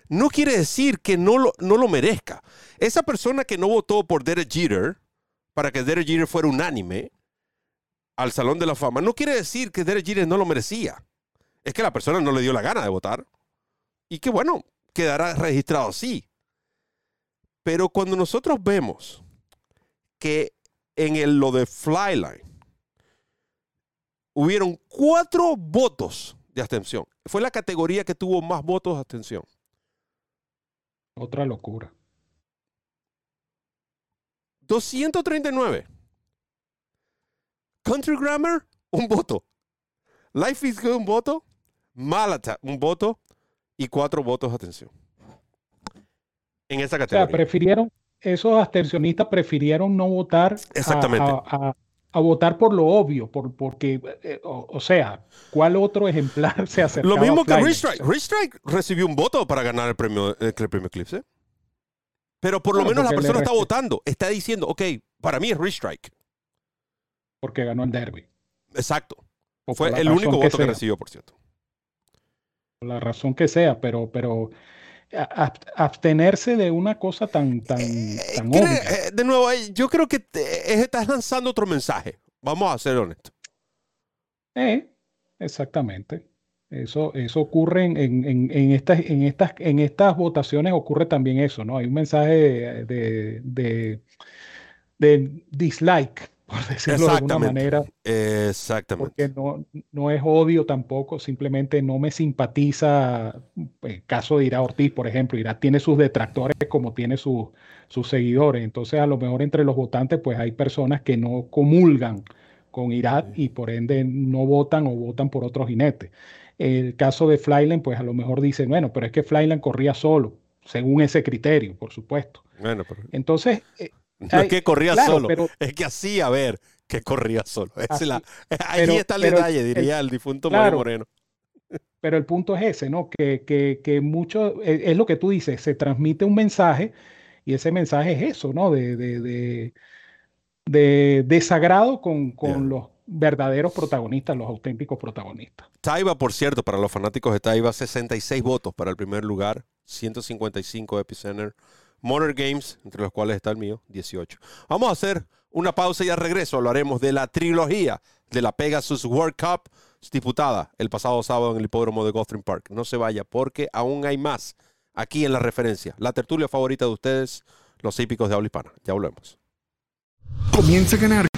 No quiere decir que no lo, no lo merezca. Esa persona que no votó por Derek Jeter, para que Derek Jeter fuera unánime al Salón de la Fama, no quiere decir que Derek Jeter no lo merecía. Es que la persona no le dio la gana de votar. Y que bueno, quedará registrado así. Pero cuando nosotros vemos que en el, lo de Flyline, hubieron cuatro votos de abstención. Fue la categoría que tuvo más votos de abstención. Otra locura. 239. Country Grammar, un voto. Life is Good, un voto. Malata, un voto. Y cuatro votos de abstención. En esa categoría. O sea, prefirieron, esos abstencionistas prefirieron no votar A, votar por lo obvio, por, porque, eh, o, sea, ¿cuál otro ejemplar (laughs) se acercó? Lo mismo que Restrike. Restrike recibió un voto para ganar el premio, el, premio Eclipse. Pero por lo menos la persona está votando, está diciendo, ok, para mí es Restrike. Porque ganó el derby. Exacto. Fue el único voto que, que recibió, por cierto. Por la razón que sea, pero, pero abstenerse de una cosa tan, tan, eh, obvia. Eh, de nuevo, eh, yo creo que estás lanzando otro mensaje. Vamos a ser honestos. Eh, exactamente. Eso, eso ocurre en, en, en, estas, en, estas, en estas votaciones, ocurre también eso, ¿no? Hay un mensaje de, de, de dislike por decirlo de alguna manera. Exactamente. Porque no, no es odio tampoco, simplemente no me simpatiza. El pues, caso de Ira Ortiz, por ejemplo, Ira tiene sus detractores como tiene sus seguidores. Entonces, a lo mejor entre los votantes, pues hay personas que no comulgan con Irak y por ende no votan o votan por otro jinete. El caso de Flyland, pues a lo mejor dicen, bueno, pero es que Flyland corría solo, según ese criterio, por supuesto. Bueno, pero... Entonces, no es que corría solo, es que hacía ver que corría solo. ahí está el detalle, diría el, difunto Mario Moreno. Pero el punto es ese, ¿no? Que, que, mucho, e, es, lo que tú dices, se transmite un mensaje y ese mensaje es eso, ¿no? De, de, de, desagrado con, con los verdaderos protagonistas, los auténticos protagonistas. Taiba, por cierto, para los fanáticos de Taiba, 66 votos para el primer lugar, 155 Epicenter. Motor Games, entre los cuales está el mío, 18. Vamos a hacer una pausa y al regreso hablaremos de la trilogía de la Pegasus World Cup disputada el pasado sábado en el hipódromo de Gotham Park. No se vaya porque aún hay más aquí en la referencia. La tertulia favorita de ustedes, los hípicos de habla hispana. Ya volvemos. Comienza a ganar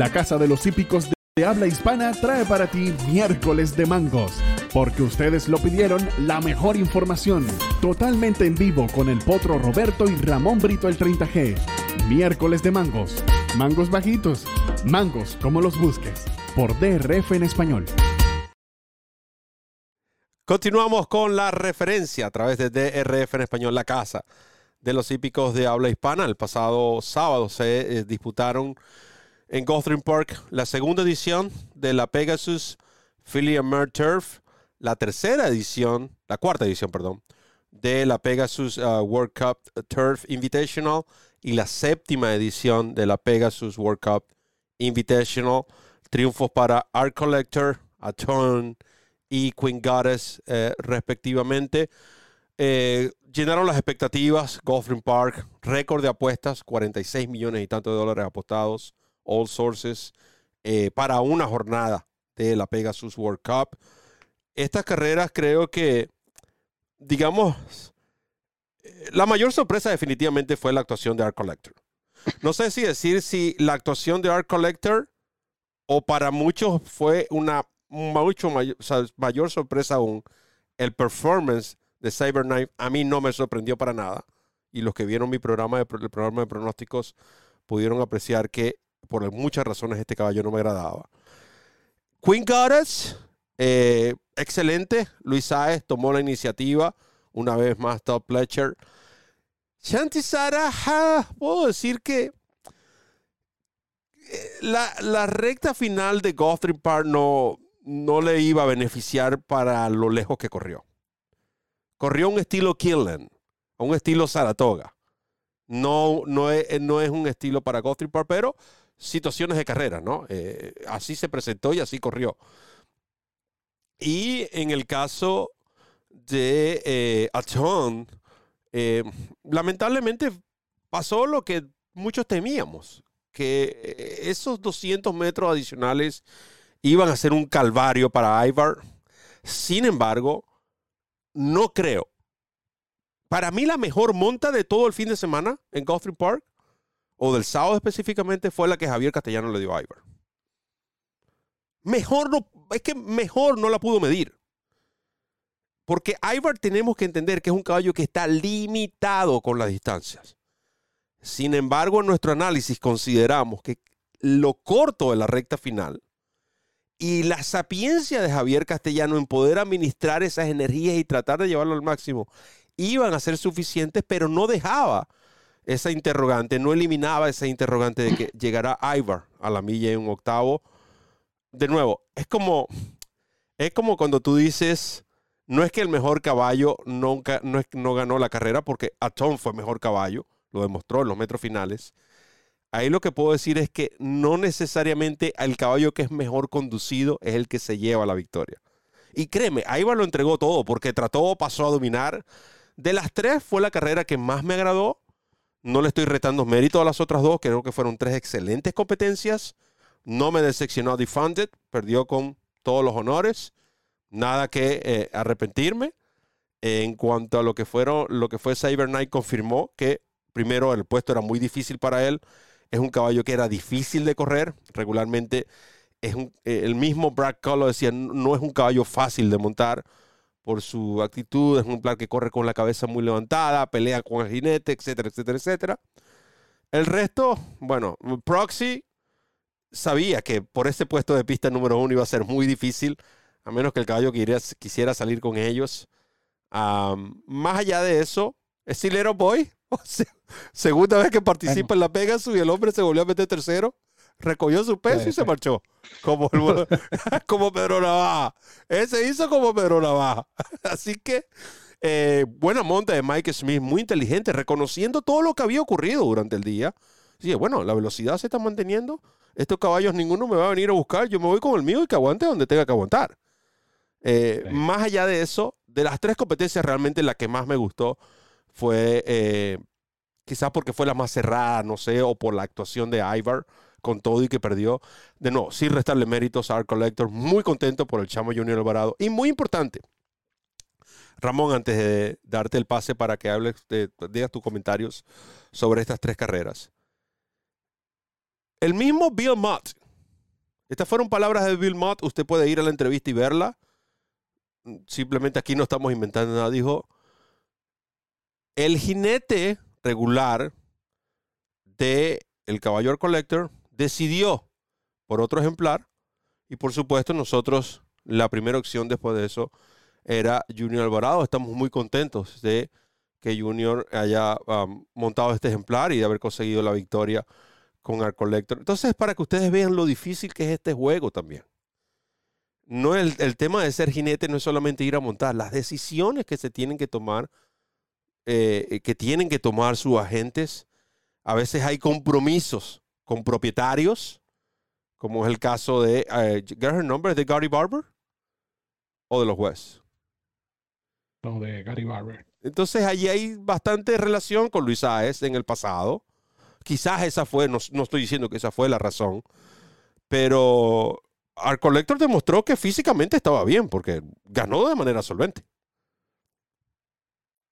La Casa de los Hípicos de Habla Hispana trae para ti miércoles de mangos, porque ustedes lo pidieron la mejor información, totalmente en vivo con el Potro Roberto y Ramón Brito el 30G. Miércoles de mangos, mangos bajitos, mangos como los busques, por DRF en español. Continuamos con la referencia a través de DRF en español, la casa de los hípicos de habla hispana. El pasado sábado se eh, disputaron en Gotham Park la segunda edición de la Pegasus Philly Mer Turf, la tercera edición, la cuarta edición, perdón, de la Pegasus uh, World Cup Turf Invitational y la séptima edición de la Pegasus World Cup Invitational. Triunfos para Art Collector, Aton y Queen Goddess, eh, respectivamente. Eh, llenaron las expectativas. Gotham Park, récord de apuestas, 46 millones y tantos de dólares apostados all sources, eh, para una jornada de la Pegasus World Cup. Estas carreras creo que, digamos, la mayor sorpresa definitivamente fue la actuación de Art Collector. No sé si decir si la actuación de Art Collector o para muchos fue una mucho mayor, mayor sorpresa aún, el performance de Cyberknife a mí no me sorprendió para nada. Y los que vieron mi programa de, el programa de pronósticos pudieron apreciar que por muchas razones este caballo no me agradaba. Queen Goddess, eh, excelente. Luis Saez tomó la iniciativa. Una vez más, Top Pletcher. Shanti Sara, puedo decir que eh, la, la, recta final de Guthrie Park no, no le iba a beneficiar para lo lejos que corrió. Corrió un estilo Killen, un estilo Saratoga. No, no, es, no es un estilo para Guthrie Park, pero situaciones de carrera, ¿no? Eh, así se presentó y así corrió. Y en el caso de eh, eh, lamentablemente pasó lo que muchos temíamos, que eh, esos 200 metros adicionales iban a ser un calvario para Ivar. Sin embargo, no creo. Para mí la mejor monta de todo el fin de semana en Guthrie Park, o del sábado específicamente, fue la que Javier Castellano le dio a Ivar. Mejor no, es que mejor no la pudo medir. Porque Ivar tenemos que entender que es un caballo que está limitado con las distancias. Sin embargo, en nuestro análisis consideramos que lo corto de la recta final y la sapiencia de Javier Castellano en poder administrar esas energías y tratar de llevarlo al máximo iban a ser suficientes, pero no dejaba esa interrogante, no eliminaba esa interrogante de que llegará Ivar a la milla en un octavo. De nuevo, es como, es como cuando tú dices, no es que el mejor caballo nunca, no, no ganó la carrera, porque Atom fue mejor caballo, lo demostró en los metros finales. Ahí lo que puedo decir es que no necesariamente el caballo que es mejor conducido es el que se lleva la victoria. Y créeme, Aibar lo entregó todo porque trató, pasó a dominar. De las tres fue la carrera que más me agradó. No le estoy retando mérito a las otras dos, creo que fueron tres excelentes competencias. No me decepcionó Defunded, perdió con todos los honores nada que eh, arrepentirme. En cuanto a lo que, fueron, lo que fue Cyber Knight, confirmó que primero el puesto era muy difícil para él. Es un caballo que era difícil de correr. Regularmente es eh, el mismo Brad Collo decía, no es un caballo fácil de montar por su actitud. Es un plan que corre con la cabeza muy levantada, pelea con el jinete, etcétera, etcétera, etcétera. El resto, bueno, Proxy sabía que por ese puesto de pista número uno iba a ser muy difícil a menos que el caballo quisiera, salir con ellos. más allá de eso, es Little Boy. (laughs) segunda vez que participa en la Pegasus y el hombre se volvió a meter tercero. Recogió su peso y se marchó. Como, (laughs) (laughs) como Pedro Navaja. Ese hizo como Pedro Navaja. (laughs) Así que eh, buena monta de Mike Smith, muy inteligente, reconociendo todo lo que había ocurrido durante el día. Sí, bueno, la velocidad se está manteniendo. Estos caballos ninguno me va a venir a buscar. Yo me voy con el mío y que aguante donde tenga que aguantar. Eh, más allá de eso, de las tres competencias, realmente la que más me gustó fue eh, quizás porque fue la más cerrada, no sé, o por la actuación de Ivar con todo y que perdió. De nuevo, sin restarle méritos a Art Collector, muy contento por el Chamo Junior Alvarado. Y muy importante, Ramón, antes de darte el pase para que hables, digas tus comentarios sobre estas tres carreras. El mismo Bill Mott, estas fueron palabras de Bill Mott, usted puede ir a la entrevista y verla simplemente aquí no estamos inventando nada, dijo, el jinete regular de el Collector decidió por otro ejemplar y por supuesto nosotros la primera opción después de eso era Junior Alvarado. Estamos muy contentos de que Junior haya montado este ejemplar y de haber conseguido la victoria con Art Collector. Entonces, para que ustedes vean lo difícil que es este juego también no el, el, tema de ser jinete no es solamente ir a montar, las decisiones que se tienen que tomar, eh, que tienen que tomar sus agentes, a veces hay compromisos con propietarios, como es el caso de, uh, ¿get nombre? ¿De Gary Barber? ¿O de los West? No, de Gary Barber. Entonces allí hay bastante relación con Luis Saez en el pasado. Quizás esa fue, no, no estoy diciendo que esa fue la razón, pero Art Collector demostró que físicamente estaba bien porque ganó de manera solvente.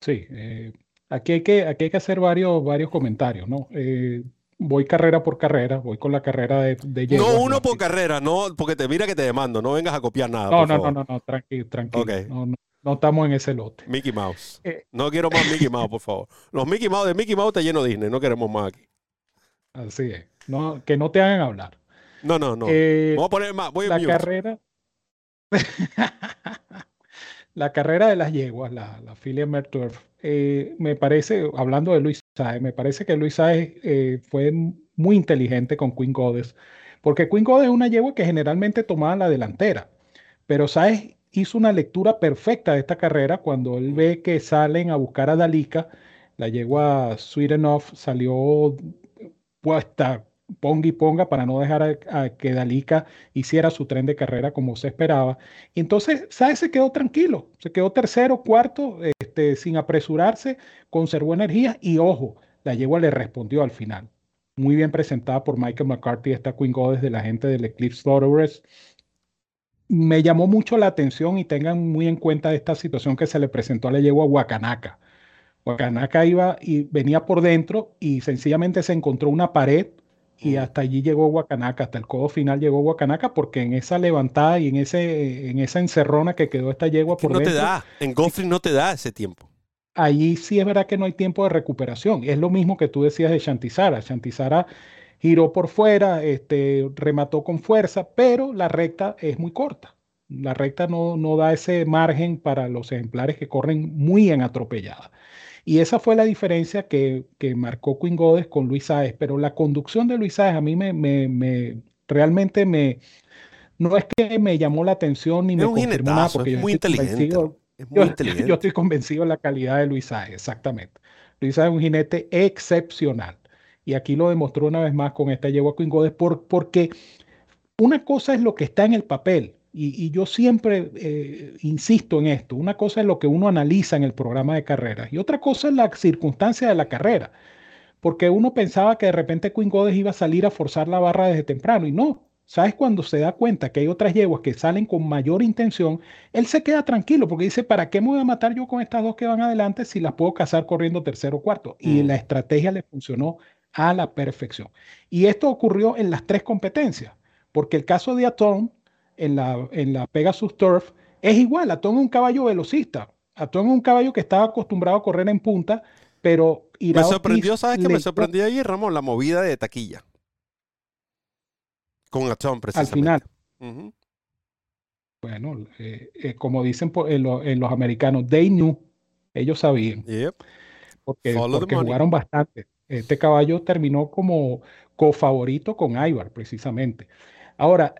Sí, eh, aquí, hay que, aquí hay que hacer varios, varios comentarios, ¿no? Eh, voy carrera por carrera, voy con la carrera de, de No uno por carrera, no, porque te mira que te demando, no vengas a copiar nada. No, por no, no, favor. no, no, tranquilo, tranquilo. No, no, no estamos en ese lote. Mickey Mouse. Eh. No quiero más Mickey Mouse, por favor. Los Mickey Mouse de Mickey Mouse te lleno Disney, no queremos más aquí. Así es. No, que no te hagan hablar. No, no, no. Eh, Vamos a poner más, voy a la mute. carrera. (laughs) la carrera de las yeguas, la, la filia Merturf, eh, me parece, hablando de Luis Saez, me parece que Luis Saez eh, fue muy inteligente con Queen Goddess, porque Queen Goddess es una yegua que generalmente tomaba la delantera, pero Saez hizo una lectura perfecta de esta carrera cuando él ve que salen a buscar a Dalika, la yegua Sweet Enough salió puesta ponga y ponga para no dejar a, a que Dalika hiciera su tren de carrera como se esperaba. Y entonces Saez se quedó tranquilo, se quedó tercero, cuarto, este, sin apresurarse, conservó energía y ojo, la yegua le respondió al final. Muy bien presentada por Michael McCarthy, esta Queen Goddess de la gente del Eclipse Slaughterers. Me llamó mucho la atención y tengan muy en cuenta esta situación que se le presentó a la yegua Huacanaca. Huacanaca iba y venía por dentro y sencillamente se encontró una pared y hasta allí llegó Huacanaca, hasta el codo final llegó Huacanaca, porque en esa levantada y en, ese, en esa encerrona que quedó esta yegua Que por no te da, en Godfrey no te da ese tiempo. allí sí es verdad que no hay tiempo de recuperación. Es lo mismo que tú decías de Shantizara. Shantizara giró por fuera, este, remató con fuerza, pero la recta es muy corta. La recta no, no da ese margen para los ejemplares que corren muy en atropellada. Y esa fue la diferencia que, que marcó Queen Goddess con Luis Sáez. Pero la conducción de Luis Sáez a mí me, me- me- realmente me, no es que me llamó la atención ni Es me confirmó nada, porque es yo muy estoy inteligente. Es muy (laughs) yo, inteligente. yo estoy convencido de la calidad de Luis Sáez, exactamente. Luis Sáez es un jinete excepcional. Y aquí lo demostró una vez más con esta yegua Queen Goddess, por, porque una cosa es lo que está en el papel, y, y yo siempre eh, insisto en esto, una cosa es lo que uno analiza en el programa de carreras, y otra cosa es la circunstancia de la carrera, porque uno pensaba que de repente Queen Goddess iba a salir a forzar la barra desde temprano, y no. ¿Sabes? Cuando se da cuenta que hay otras yeguas que salen con mayor intención, él se queda tranquilo porque dice, ¿para qué me voy a matar yo con estas dos que van adelante si las puedo cazar corriendo tercero o cuarto? Y Mm. la estrategia le funcionó a la perfección. Y esto ocurrió en las tres competencias, porque el caso de Atón en la, en la Pegasus Turf es igual. Atón es un caballo velocista. Atón es un caballo que estaba acostumbrado a correr en punta, pero Me sorprendió, ¿sabes qué? le- Me sorprendió ayer, Ramón, la movida de taquilla. Con Atón, al precisamente. final. Ujú. Bueno, eh, eh, como dicen po- en, lo- los americanos, they knew, ellos sabían. Yep. porque, porque jugaron bastante. Este caballo terminó como cofavorito con Ivar, precisamente. Ahora,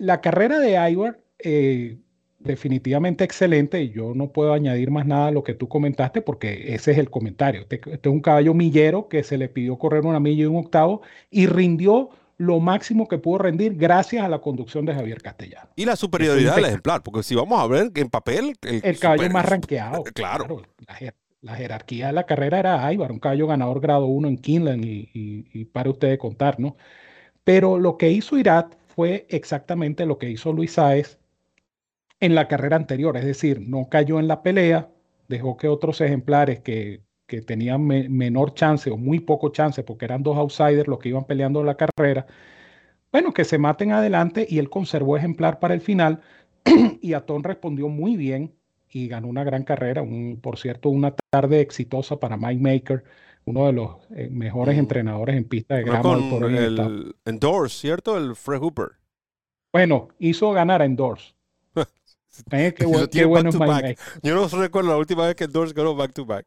la carrera de Ivar, eh, definitivamente excelente. y Yo no puedo añadir más nada a lo que tú comentaste, porque ese es el comentario. Este, este es un caballo millero que se le pidió correr una milla y un octavo y rindió lo máximo que pudo rendir gracias a la conducción de Javier Castellano. Y la superioridad del ejemplar, porque si vamos a ver en papel, el, El caballo super- más rankeado. (laughs) Claro. La, jer- la jerarquía de la carrera era Ivar, un caballo ganador grado 1 en Kinland y, y, y para usted de contar, ¿no? Pero lo que hizo Irat fue exactamente lo que hizo Luis Sáez en la carrera anterior, es decir, no cayó en la pelea, dejó que otros ejemplares que, que tenían me- menor chance o muy poco chance, porque eran dos outsiders los que iban peleando la carrera, bueno, que se maten adelante y él conservó ejemplar para el final (clears throat) y Atón respondió muy bien y ganó una gran carrera, un, por cierto, una tarde exitosa para Mike Maker, uno de los eh, mejores entrenadores en pista de grama con por el Endorse, ¿cierto? El Fred Hooper. Bueno, hizo ganar a Endorse. (laughs) Eh, qué, qué bueno back es Mike. Yo no recuerdo la última vez que Endorse ganó back to back.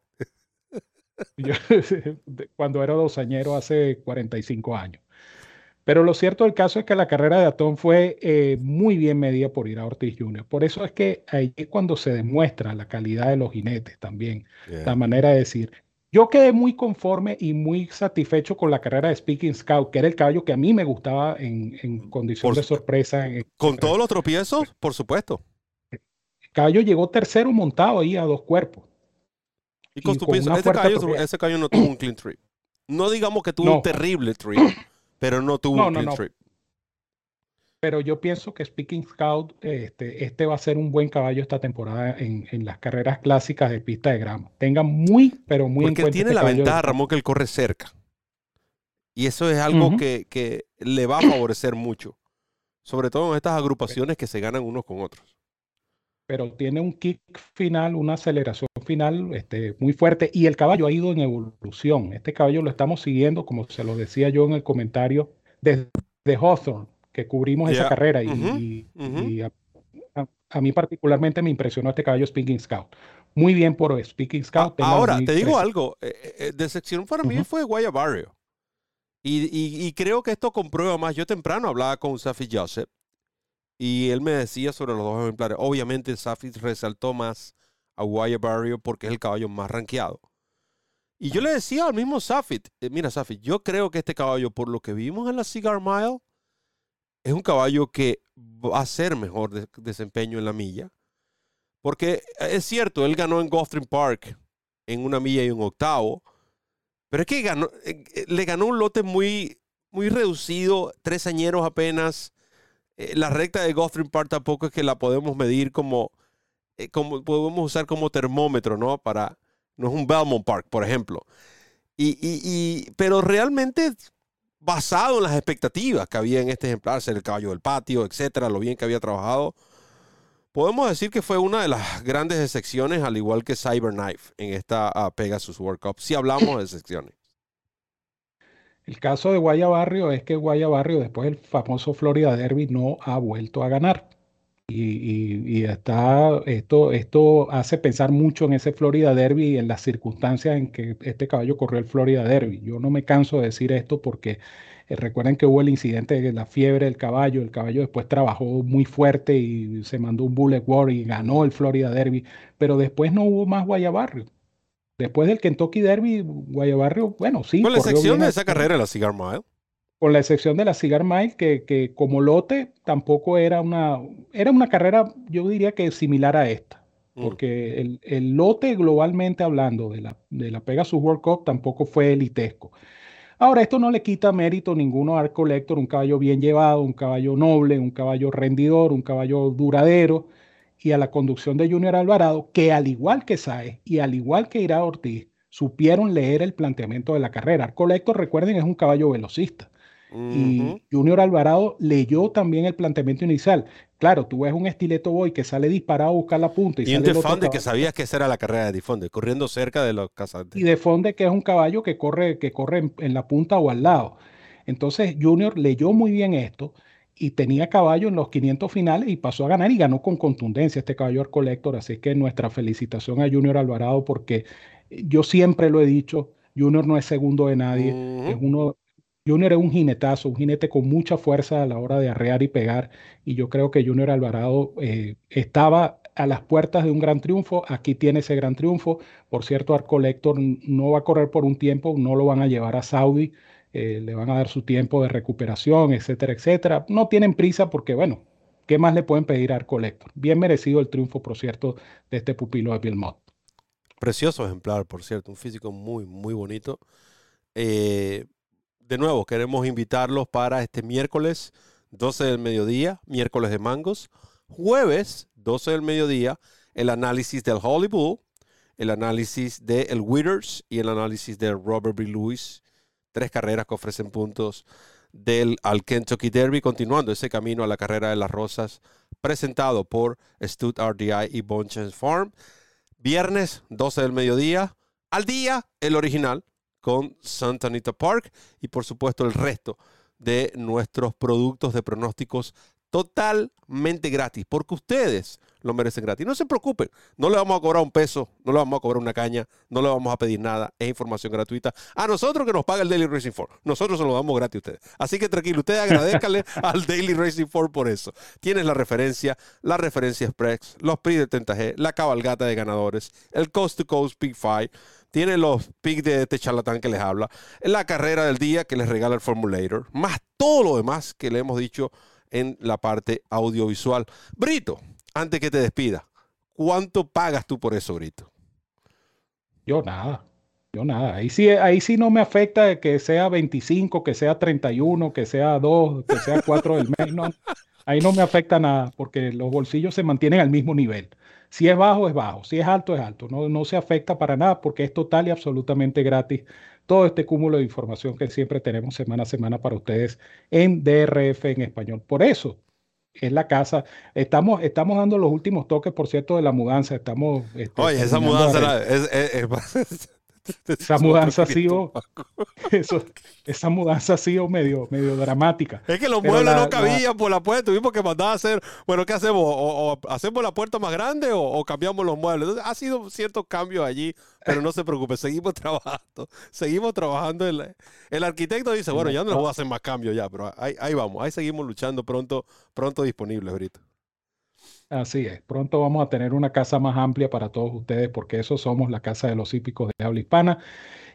Yo- (laughs) cuando era dosañero hace 45 años. Pero lo cierto del caso es que la carrera de Atón fue eh, muy bien medida por Ira Ortiz Jr. Por eso es que ahí es cuando se demuestra la calidad de los jinetes también, Yeah. la manera de decir. Yo quedé muy conforme y muy satisfecho con la carrera de Speaking Scout, que era el caballo que a mí me gustaba en, en condición Por de sorpresa. en- Con todos los tropiezos, por supuesto. El caballo llegó tercero montado ahí a dos cuerpos. Y con Y con ese caballo, ese caballo no tuvo un clean trip. No digamos que tuvo No. un terrible trip, pero no tuvo No, un no, clean trip. Pero yo pienso que Speaking Scout, este, este va a ser un buen caballo esta temporada en, en las carreras clásicas de pista de grama. Tenga muy, pero muy Porque cuenta tiene este la de- ventaja, Ramón, que él corre cerca. Y eso es algo que, que, le va a favorecer mucho. Sobre todo en estas agrupaciones que se ganan unos con otros. Pero tiene un kick final, una aceleración final este, muy fuerte. Y el caballo ha ido en evolución. Este caballo lo estamos siguiendo, como se lo decía yo en el comentario, desde Hawthorne, que cubrimos esa carrera. Y, a, mí particularmente me impresionó este caballo Speaking Scout. Muy bien por Speaking Scout. ahora, te digo algo. Eh, eh, eh, de sección para mí fue Guaya Barrio. Y, creo que esto comprueba más. Yo temprano hablaba con Safi Joseph y él me decía sobre los dos ejemplares. Obviamente Safi resaltó más a Guaya Barrio porque es el caballo más rankeado. Y yo le decía al mismo Safit, mira Safit, yo creo que este caballo, por lo que vimos en la Cigar Mile, es un caballo que va a ser mejor desempeño en la milla. Porque es cierto, él ganó en Gotham Park en una milla y un octavo, pero es que eh, eh, le ganó un lote muy, muy reducido, tres añeros apenas. Eh, la recta de Gotham Park tampoco es que la podemos medir como, como podemos usar como termómetro, ¿no? Para, no es un Belmont Park, por ejemplo. Y, y, pero realmente basado en las expectativas que había en este ejemplar, ser el caballo del patio, etcétera, lo bien que había trabajado, podemos decir que fue una de las grandes excepciones, al igual que Cyberknife en esta uh, Pegasus World Cup, si hablamos de excepciones. El caso de Guaya Barrio es que Guaya Barrio, después del famoso Florida Derby, no ha vuelto a ganar. Y, y, está, esto, esto hace pensar mucho en ese Florida Derby y en las circunstancias en que este caballo corrió el Florida Derby. Yo no me canso de decir esto porque eh, recuerden que hubo el incidente de la fiebre del caballo. El caballo después trabajó muy fuerte y se mandó un bullet war y ganó el Florida Derby. Pero después no hubo más Guayabarrio. Después del Kentucky Derby, Guayabarrio, bueno, sí. Con la excepción de esa carrera, la Cigar Mile con la excepción de la Cigar Mile, que, que, como lote tampoco era una, era una carrera, yo diría que similar a esta, mm. porque el, el, lote globalmente hablando de la, de la Pegasus World Cup tampoco fue elitesco. Ahora, esto no le quita mérito ninguno al Collector, un caballo bien llevado, un caballo noble, un caballo rendidor, un caballo duradero, y a la conducción de Junior Alvarado, que al igual que Saez y al igual que Ira Ortiz, supieron leer el planteamiento de la carrera. Al Collector, recuerden, es un caballo velocista. Y Junior Alvarado leyó también el planteamiento inicial. Claro, tú ves un estileto boy que sale disparado a buscar la punta. Y, y un Defonde que sabías que esa era la carrera de Defonde, corriendo cerca de los casantes. Y Defonde que es un caballo que corre, que corre en, la punta o al lado. Entonces Junior leyó muy bien esto y tenía caballo en los 500 finales y pasó a ganar y ganó con contundencia este caballo al Collector. Así que nuestra felicitación a Junior Alvarado porque yo siempre lo he dicho, Junior no es segundo de nadie, es uno Junior es un jinetazo, un jinete con mucha fuerza a la hora de arrear y pegar. Y yo creo que Junior Alvarado eh, estaba a las puertas de un gran triunfo. Aquí tiene ese gran triunfo. Por cierto, Arco Lector no va a correr por un tiempo, no lo van a llevar a Saudi. Eh, le van a dar su tiempo de recuperación, etcétera, etcétera. No tienen prisa porque, bueno, ¿qué más le pueden pedir a Arco Lector? Bien merecido el triunfo, por cierto, de este pupilo de Bill Mott. Precioso ejemplar, por cierto, un físico muy, muy bonito. Eh, de nuevo, queremos invitarlos para este miércoles 12 del mediodía, miércoles de mangos. Jueves 12 del mediodía, el análisis del Holly Bull, el análisis de el Withers y el análisis de Robert B. Lewis. Tres carreras que ofrecen puntos del al Kentucky Derby, continuando ese camino a la carrera de las rosas, presentado por Stud RDI y Bonchens Farm. Viernes 12 del mediodía, al día, el original, con Santa Anita Park y por supuesto el resto de nuestros productos de pronósticos totalmente gratis, porque ustedes lo merecen gratis. No se preocupen, no le vamos a cobrar un peso, no le vamos a cobrar una caña, no le vamos a pedir nada, es información gratuita. A nosotros que nos paga el Daily Racing Form, nosotros se lo damos gratis a ustedes. Así que tranquilo, ustedes agradezcanle (laughs) al Daily Racing Form por eso. Tienes la referencia, la referencia Express, los PRI de 30G, la cabalgata de ganadores, el Coast to Coast Big Five, tiene los pics de este charlatán que les habla, la carrera del día que les regala el Formulator, más todo lo demás que le hemos dicho en la parte audiovisual. Brito, antes que te despida, ¿cuánto pagas tú por eso, Brito? Yo nada. Yo nada, ahí sí, ahí sí no me afecta que sea 25, que sea 31, que sea 2, que sea 4 del mes. ahí no me afecta nada porque los bolsillos se mantienen al mismo nivel. Si es bajo, es bajo. Si es alto, es alto. No, no se afecta para nada porque es total y absolutamente gratis todo este cúmulo de información que siempre tenemos semana a semana para ustedes en DRF en español. Por eso es la casa. Estamos, estamos dando los últimos toques, por cierto, de la mudanza. Estamos. Este, Oye, esa mudanza es, es, (laughs) (laughs) esa mudanza ha sido (laughs) eso, esa mudanza ha sido medio, medio dramática. Es que los muebles no cabían por la puerta, tuvimos que mandar a hacer, bueno, ¿qué hacemos? O, hacemos la puerta más grande o, cambiamos los muebles. Entonces, ha sido ciertos cambios allí, pero no se preocupe, seguimos (laughs) trabajando, seguimos trabajando. El, el arquitecto dice, bueno, ya no le voy a hacer más cambios ya, pero ahí, ahí vamos, ahí seguimos luchando pronto, pronto disponibles ahorita. Así es, pronto vamos a tener una casa más amplia para todos ustedes porque eso somos la casa de los hípicos de habla hispana.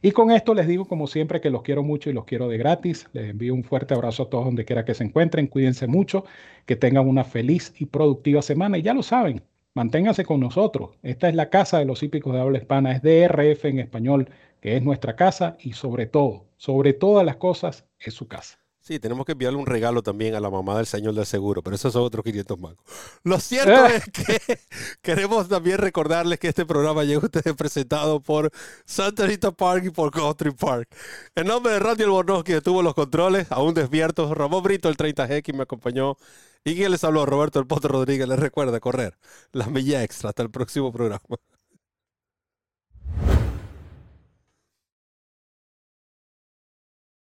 Y con esto les digo como siempre que los quiero mucho y los quiero de gratis. Les envío un fuerte abrazo a todos donde quiera que se encuentren. Cuídense mucho, que tengan una feliz y productiva semana. Y ya lo saben, manténganse con nosotros. Esta es la casa de los hípicos de habla hispana, es DRF en español, que es nuestra casa y sobre todo, sobre todas las cosas, es su casa. Sí, tenemos que enviarle un regalo también a la mamá del señor del seguro, pero esos son otros 500 mangos. Lo cierto es que (laughs) queremos también recordarles que este programa llega a ustedes presentado por Santa Rita Park y por Country Park. En nombre de Randy Albornoz, que tuvo los controles, aún despiertos, Ramón Brito, el 30G, que me acompañó, y quien les habló, Roberto El Potro Rodríguez, les recuerda correr la milla extra. Hasta el próximo programa.